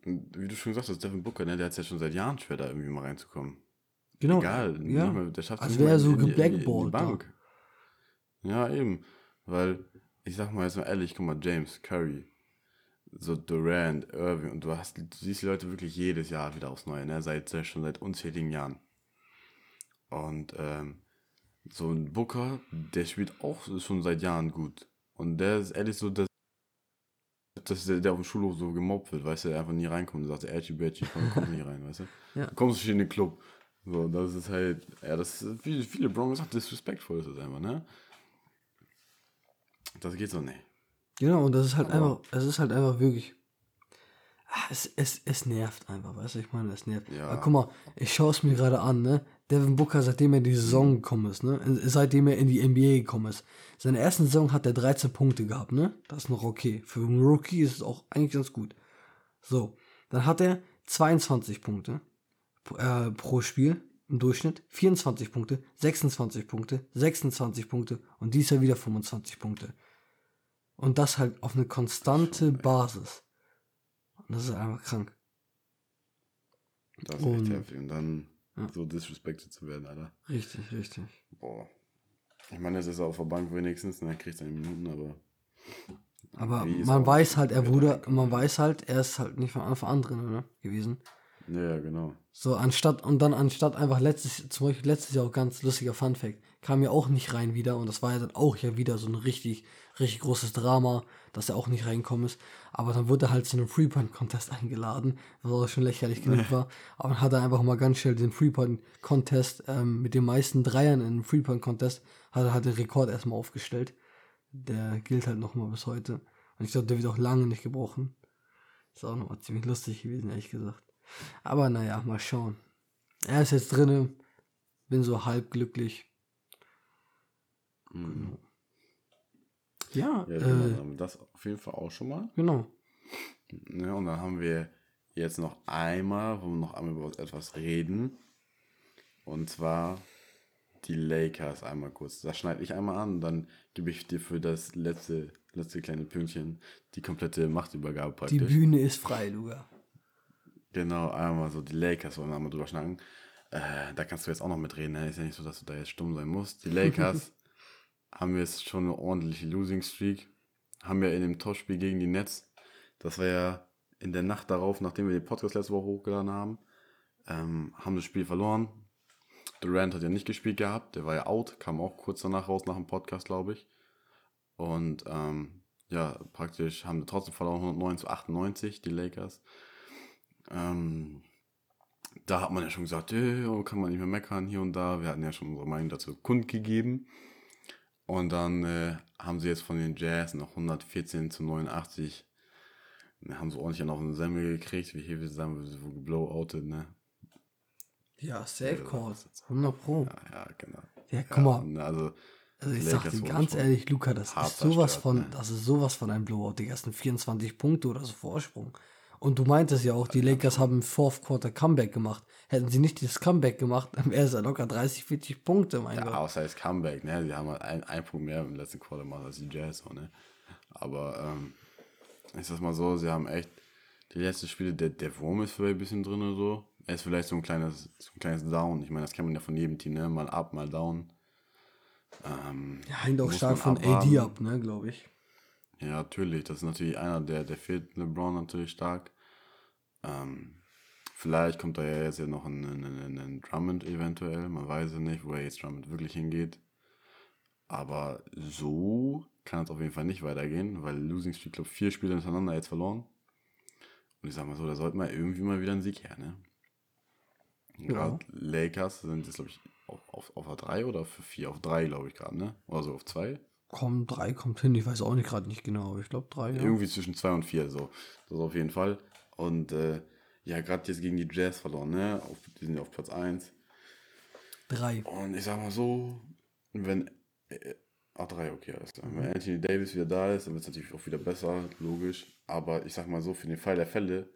Und wie du schon gesagt hast, Devin Booker, ne? Der hat es ja schon seit Jahren schwer, da irgendwie mal reinzukommen. Genau. Egal, ja. Mehr, der schafft es also wäre so geblackballt. Bank. Ja, eben. Weil, ich sag mal jetzt mal ehrlich, guck mal, James, Curry, so Durant, Irving, und du hast, du siehst die Leute wirklich jedes Jahr wieder aufs Neue, ne? Seit, schon seit unzähligen Jahren. Und, ähm, so ein Booker, der spielt auch schon seit Jahren gut. Und der ist ehrlich so, dass, dass der, der auf dem Schulhof so gemobbt wird, weißt du, der einfach nie reinkommt und sagt, Edgy Badgy, komm, komm nie rein, weißt du. Ja. Du kommst nicht in den Club. So, das ist halt, ja, das ist, wie viele Broncos sagt, disrespectful ist das einfach, ne? Das geht so nicht. Genau, und das ist halt Aber einfach, es ist halt einfach wirklich, ah, es, es, es nervt einfach, weißt du, ich meine, es nervt. Ja. Aber guck mal, ich schaue es mir gerade an, ne? Devin Booker, seitdem er in die Saison gekommen ist, ne? Seitdem er in die NBA gekommen ist. Seine ersten Saison hat er 13 Punkte gehabt, ne? Das ist noch okay. Für einen Rookie ist es auch eigentlich ganz gut. So. Dann hat er 22 Punkte äh, pro Spiel im Durchschnitt 24 Punkte, 26 Punkte, 26 Punkte und dies Jahr wieder 25 Punkte. Und das halt auf eine konstante Basis. Und das ist einfach krank. Das ist echt heftig. Und dann ja. so disrespected zu werden, Alter. Richtig, richtig. Boah. Ich meine, es ist auf der Bank wenigstens, dann kriegt seine Minuten, aber. Aber man weiß halt, er wurde, man weiß halt, er ist halt nicht von Anfang an drin, oder? Gewesen. Ja, genau. So, anstatt, und dann anstatt einfach letztes, zum Beispiel letztes Jahr auch ganz lustiger Funfact, kam ja auch nicht rein wieder und das war ja dann auch ja wieder so ein richtig, richtig großes Drama, dass er auch nicht reinkommen ist. Aber dann wurde er halt zu einem Freepoint-Contest eingeladen, was auch schon lächerlich genug war. Aber dann hat er einfach mal ganz schnell den Freepoint-Contest ähm, mit den meisten Dreiern in einem Freepoint-Contest, hat er halt den Rekord erstmal aufgestellt. Der gilt halt nochmal bis heute. Und ich glaube, der wird auch lange nicht gebrochen. Ist auch nochmal ziemlich lustig gewesen, ehrlich gesagt. Aber naja, mal schauen. Er ist jetzt drinne. Bin so halb glücklich. Mhm. Ja, ja genau, äh, haben das auf jeden Fall auch schon mal. Genau. Ja, und dann haben wir jetzt noch einmal, wo wir noch einmal über etwas reden. Und zwar die Lakers einmal kurz. Das schneide ich einmal an und dann gebe ich dir für das letzte, letzte kleine Pünktchen die komplette Machtübergabe praktisch. Die Bühne ist frei, Luga. Genau, einmal so die Lakers wollen wir einmal drüber schnacken. Äh, da kannst du jetzt auch noch mitreden. Ne? Ist ja nicht so, dass du da jetzt stumm sein musst. Die Lakers haben jetzt schon eine ordentliche Losing Streak. Haben ja in dem Topspiel gegen die Nets, das war ja in der Nacht darauf, nachdem wir den Podcast letzte Woche hochgeladen haben, ähm, haben das Spiel verloren. Durant hat ja nicht gespielt gehabt, der war ja out, kam auch kurz danach raus nach dem Podcast, glaube ich. Und ähm, ja, praktisch haben wir trotzdem verloren 109 zu 98, die Lakers. Ähm, da hat man ja schon gesagt, äh, kann man nicht mehr meckern hier und da. Wir hatten ja schon unsere Meinung dazu kundgegeben. Und dann äh, haben sie jetzt von den Jazz noch 114 zu 89. Ne, haben sie ordentlich noch eine Semmel gekriegt, wie hier wir sagen, so geblowoutet, ne? Ja, Safe Calls, 100 Pro. Ja, ja, genau. Ja, guck mal. Ne, also, also ich sag dir ganz ehrlich, Luca, das ist sowas von, ne? das ist sowas von einem Blowout. Die ersten 24 Punkte oder so Vorsprung. Und du meintest ja auch, die Lakers haben im Fourth Quarter Comeback gemacht. Hätten sie nicht dieses Comeback gemacht, dann wäre es ja locker 30, 40 Punkte, mein ja, Gott. außer das Comeback, ne? Sie haben halt ein, ein Punkt mehr im letzten Quarter gemacht als die Jazz, so, ne? Aber, ähm, ich sag's mal so, sie haben echt die letzten Spiele, der, der Wurm ist vielleicht ein bisschen drin oder so. Er ist vielleicht so ein kleines, so ein kleines Down. Ich meine, das kennt man ja von jedem Team, ne? Mal up, mal down. Ähm, ja, hängt auch stark von AD ab, ne, glaube ich. Ja, natürlich. Das ist natürlich einer, der, der fehlt LeBron natürlich stark. Ähm, vielleicht kommt da ja jetzt ja noch ein, ein, ein, Drummond eventuell. Man weiß ja nicht, wo er jetzt Drummond wirklich hingeht. Aber so kann es auf jeden Fall nicht weitergehen, weil Losing Streak, glaube vier Spiele hintereinander jetzt verloren. Und ich sag mal so, da sollte man irgendwie mal wieder einen Sieg her, ne? Gerade ja. Lakers sind jetzt, glaube ich, auf, auf, auf 3 oder für 4? Auf 3, glaube ich, gerade, ne? Oder so auf 2? Komm, 3 kommt hin, ich weiß auch nicht gerade nicht genau, aber ich glaube 3. Ja. Irgendwie zwischen 2 und 4, so. Das auf jeden Fall. Und äh, ja, gerade jetzt gegen die Jazz verloren, ne? Auf, die sind ja auf Platz 1. 3. Und ich sag mal so, wenn. Äh, ah, 3, okay, alles klar. Wenn Anthony Davis wieder da ist, dann wird es natürlich auch wieder besser, logisch. Aber ich sag mal so, für den Fall der Fälle,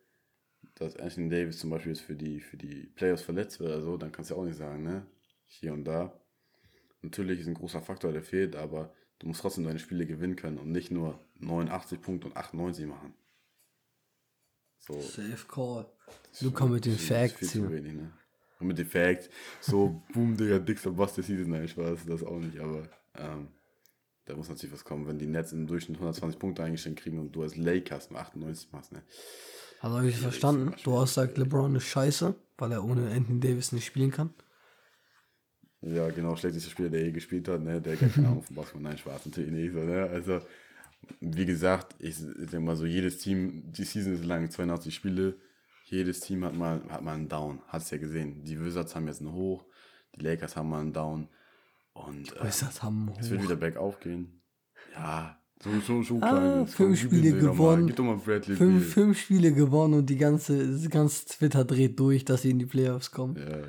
dass Anthony Davis zum Beispiel jetzt für die, für die Playoffs verletzt wird oder so, dann kannst du ja auch nicht sagen, ne? Hier und da. Natürlich ist ein großer Faktor, der fehlt, aber du musst trotzdem deine Spiele gewinnen können und nicht nur 89 Punkte und 98 machen. So. Safe Call. Luca mit den Facts. Viel wenig, ne? Und mit den Facts. So, boom, Digga, dickster Boss der Season. Nein, Spaß, das auch nicht, aber ähm, da muss natürlich was kommen, wenn die Nets im Durchschnitt 120 Punkte eingeschränkt kriegen und du als Lakers nur 98 machst, ne? Also habe ich verstanden. Du hast gesagt, LeBron ist scheiße, weil er ohne Anthony Davis nicht spielen kann. Ja, genau, schlechtester Spieler, der je gespielt hat, ne? Der hat keine Ahnung von Basketball. Nein, Spaß natürlich nicht so, ne? Also, wie gesagt, ich, denke mal so, jedes Team, die Season ist lang, 82 Spiele, jedes Team hat mal, hat mal einen Down, hat es ja gesehen. Die Wizards haben jetzt einen Hoch, die Lakers haben mal einen Down. Und äh, Wizards haben es wird wieder bergauf gehen. Ja, so, so, so ah, klein. Fünf Spiele gewonnen. Doch mal Bradley fünf, fünf Spiele gewonnen und die ganze, das ganze Twitter dreht durch, dass sie in die Playoffs kommen. Ja,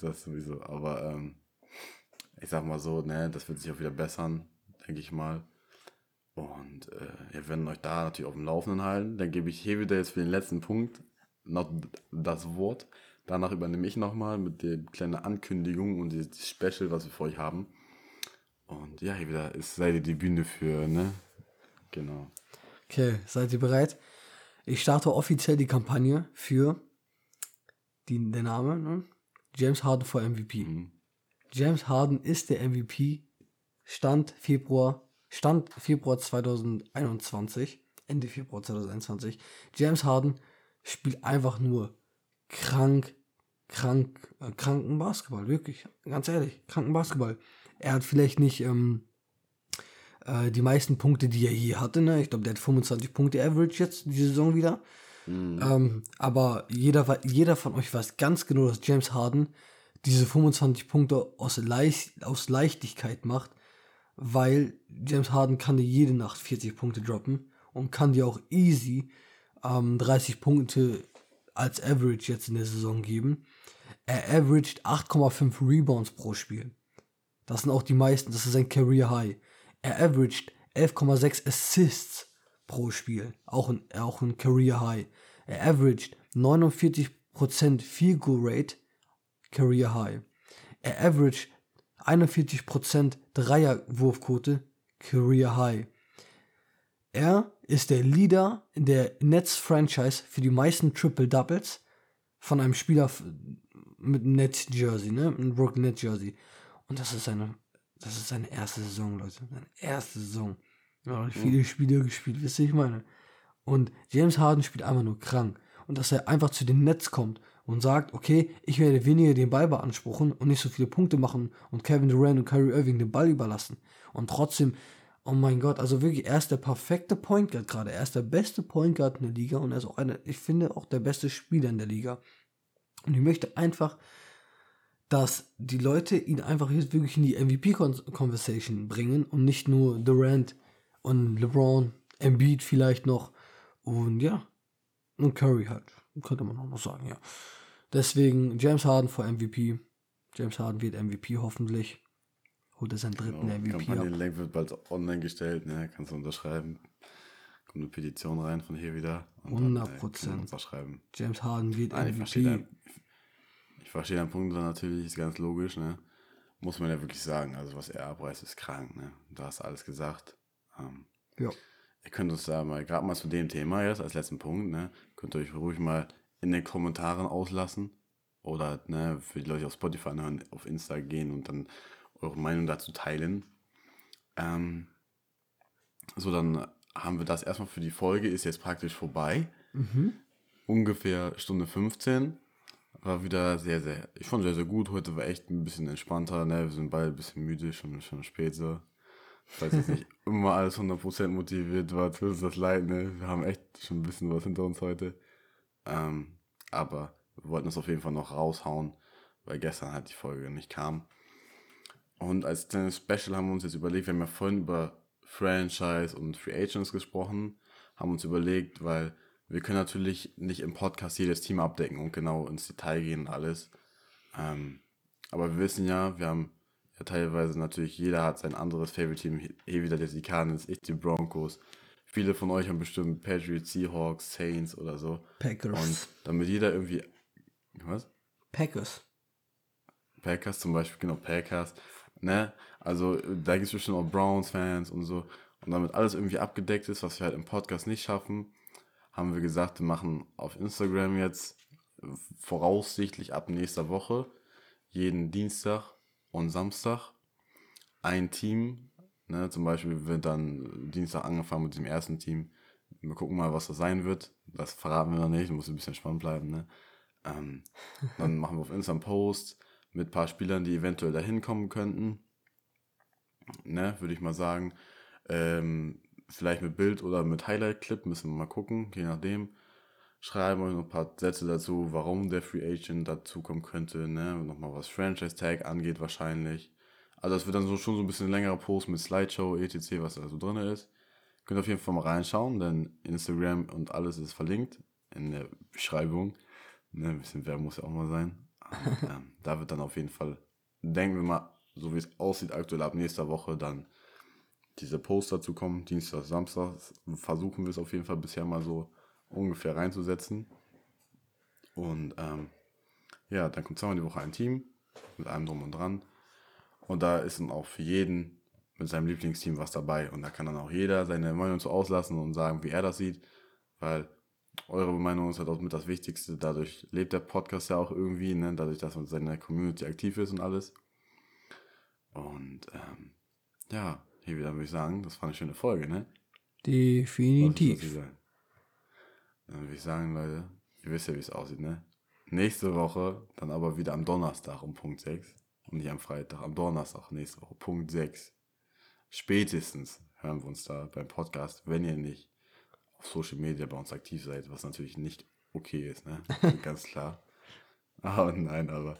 das sowieso. Aber ähm, ich sag mal so, ne, das wird sich auch wieder bessern, denke ich mal. Und äh, wir werden euch da natürlich auf dem Laufenden halten. Dann gebe ich hier wieder jetzt für den letzten Punkt noch das Wort. Danach übernehme ich nochmal mit der kleinen Ankündigung und die Special, was wir für euch haben. Und ja, hier wieder ist seid ihr die Bühne für, ne? Genau. Okay, seid ihr bereit? Ich starte offiziell die Kampagne für die, der Name, ne? James Harden vor MVP. Mhm. James Harden ist der MVP. Stand Februar, Stand Februar 2021, Ende Februar 2021. James Harden spielt einfach nur krank, krank, äh, kranken Basketball, wirklich, ganz ehrlich, kranken Basketball. Er hat vielleicht nicht ähm, äh, die meisten Punkte, die er je hatte, ne? Ich glaube, der hat 25 Punkte Average jetzt die Saison wieder. Mhm. Ähm, aber jeder, jeder von euch weiß ganz genau, dass James Harden diese 25 Punkte aus, Leicht, aus Leichtigkeit macht, weil James Harden kann dir jede Nacht 40 Punkte droppen und kann dir auch easy ähm, 30 Punkte als Average jetzt in der Saison geben. Er averaged 8,5 Rebounds pro Spiel. Das sind auch die meisten, das ist sein Career High. Er averaged 11,6 Assists pro Spiel, auch ein, auch ein Career High. Er averaged 49% Field Goal Rate, Career High. Er averaged 41% Dreierwurfquote, Career High. Er ist der Leader in der Nets Franchise für die meisten Triple Doubles von einem Spieler mit einem Nets Jersey, ne, einem Brooklyn Nets Jersey. Und das ist seine, das ist seine erste Saison, Leute, seine erste Saison. Ja, viele mhm. Spiele gespielt, wisst ihr, ich meine. Und James Harden spielt einfach nur krank. Und dass er einfach zu den Nets kommt und sagt, okay, ich werde weniger den Ball beanspruchen und nicht so viele Punkte machen und Kevin Durant und Kyrie Irving den Ball überlassen. Und trotzdem, oh mein Gott, also wirklich, er ist der perfekte Point Guard gerade. Er ist der beste Point Guard in der Liga und er ist auch einer, ich finde, auch der beste Spieler in der Liga. Und ich möchte einfach, dass die Leute ihn einfach jetzt wirklich in die MVP-Conversation bringen und nicht nur Durant und LeBron, Embiid vielleicht noch und ja, und Curry halt. Könnte man auch noch sagen, ja. Deswegen James Harden vor MVP. James Harden wird MVP hoffentlich. Holt er seinen dritten genau, MVP Kampagnenlink wird bald online gestellt, ne? Kannst du unterschreiben. Kommt eine Petition rein von hier wieder. 100 Prozent. James Harden wird Nein, MVP. Ich verstehe, ich verstehe den Punkt natürlich, ist ganz logisch, ne? Muss man ja wirklich sagen. Also was er abreißt, ist krank, ne? Du hast alles gesagt. Ähm, ja. Ihr könnt uns da mal, gerade mal zu dem Thema jetzt als letzten Punkt, ne, könnt ihr euch ruhig mal in den Kommentaren auslassen. Oder ne, für die Leute auf Spotify hören, auf Insta gehen und dann eure Meinung dazu teilen. Ähm, so, dann haben wir das erstmal für die Folge, ist jetzt praktisch vorbei. Mhm. Ungefähr Stunde 15. War wieder sehr, sehr, ich fand sehr, sehr gut. Heute war echt ein bisschen entspannter, ne? Wir sind beide ein bisschen müde, schon, schon spät so falls jetzt nicht immer alles 100% motiviert war, tut uns das leid, ne? Wir haben echt schon ein bisschen was hinter uns heute. Ähm, aber wir wollten es auf jeden Fall noch raushauen, weil gestern halt die Folge nicht kam. Und als kleines Special haben wir uns jetzt überlegt, wir haben ja vorhin über Franchise und Free Agents gesprochen, haben uns überlegt, weil wir können natürlich nicht im Podcast jedes Team abdecken und genau ins Detail gehen und alles. Ähm, aber wir wissen ja, wir haben ja teilweise natürlich, jeder hat sein anderes Favorite-Team. Hier wieder der Sikanis, ich die Broncos. Viele von euch haben bestimmt Patriots, Seahawks, Saints oder so. Packers. Und damit jeder irgendwie. Was? Packers. Packers zum Beispiel, genau, Packers. Ne? Also da gibt es bestimmt auch Browns-Fans und so. Und damit alles irgendwie abgedeckt ist, was wir halt im Podcast nicht schaffen, haben wir gesagt, wir machen auf Instagram jetzt voraussichtlich ab nächster Woche jeden Dienstag und Samstag ein Team. Ne, zum Beispiel wird dann Dienstag angefangen mit dem ersten Team. Wir gucken mal, was das sein wird. Das verraten wir noch nicht, muss ein bisschen spannend bleiben. Ne? Ähm, dann machen wir auf Instagram Post mit ein paar Spielern, die eventuell dahin kommen könnten. Ne, würde ich mal sagen. Ähm, vielleicht mit Bild oder mit Highlight-Clip, müssen wir mal gucken, je nachdem. Schreiben euch noch ein paar Sätze dazu, warum der Free Agent dazukommen könnte, ne? Nochmal was Franchise Tag angeht wahrscheinlich. Also das wird dann so schon so ein bisschen längerer Post mit Slideshow, etc., was da so drin ist. Könnt auf jeden Fall mal reinschauen, denn Instagram und alles ist verlinkt in der Beschreibung. Ne, ein bisschen Werbung muss ja auch mal sein. Und, ähm, da wird dann auf jeden Fall, denken wir mal, so wie es aussieht aktuell ab nächster Woche, dann diese Post dazu kommen. Dienstag, Samstag versuchen wir es auf jeden Fall bisher mal so ungefähr reinzusetzen. Und ähm, ja, dann kommt zweimal die Woche ein Team mit allem drum und dran. Und da ist dann auch für jeden mit seinem Lieblingsteam was dabei. Und da kann dann auch jeder seine Meinung zu auslassen und sagen, wie er das sieht. Weil eure Meinung ist halt auch mit das Wichtigste. Dadurch lebt der Podcast ja auch irgendwie, ne? dadurch, dass man seine Community aktiv ist und alles. Und ähm, ja, hier wieder würde ich sagen, das war eine schöne Folge, ne? Definitiv. Dann würde ich sagen, Leute, ihr wisst ja, wie es aussieht, ne? Nächste Woche, dann aber wieder am Donnerstag um Punkt 6 und nicht am Freitag, am Donnerstag nächste Woche, Punkt 6. Spätestens hören wir uns da beim Podcast, wenn ihr nicht auf Social Media bei uns aktiv seid, was natürlich nicht okay ist, ne? Ganz klar. Aber nein, aber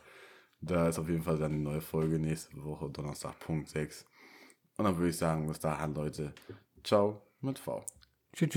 da ist auf jeden Fall dann die neue Folge nächste Woche, Donnerstag, Punkt 6. Und dann würde ich sagen, bis dahin, Leute, ciao mit V. Tschüss.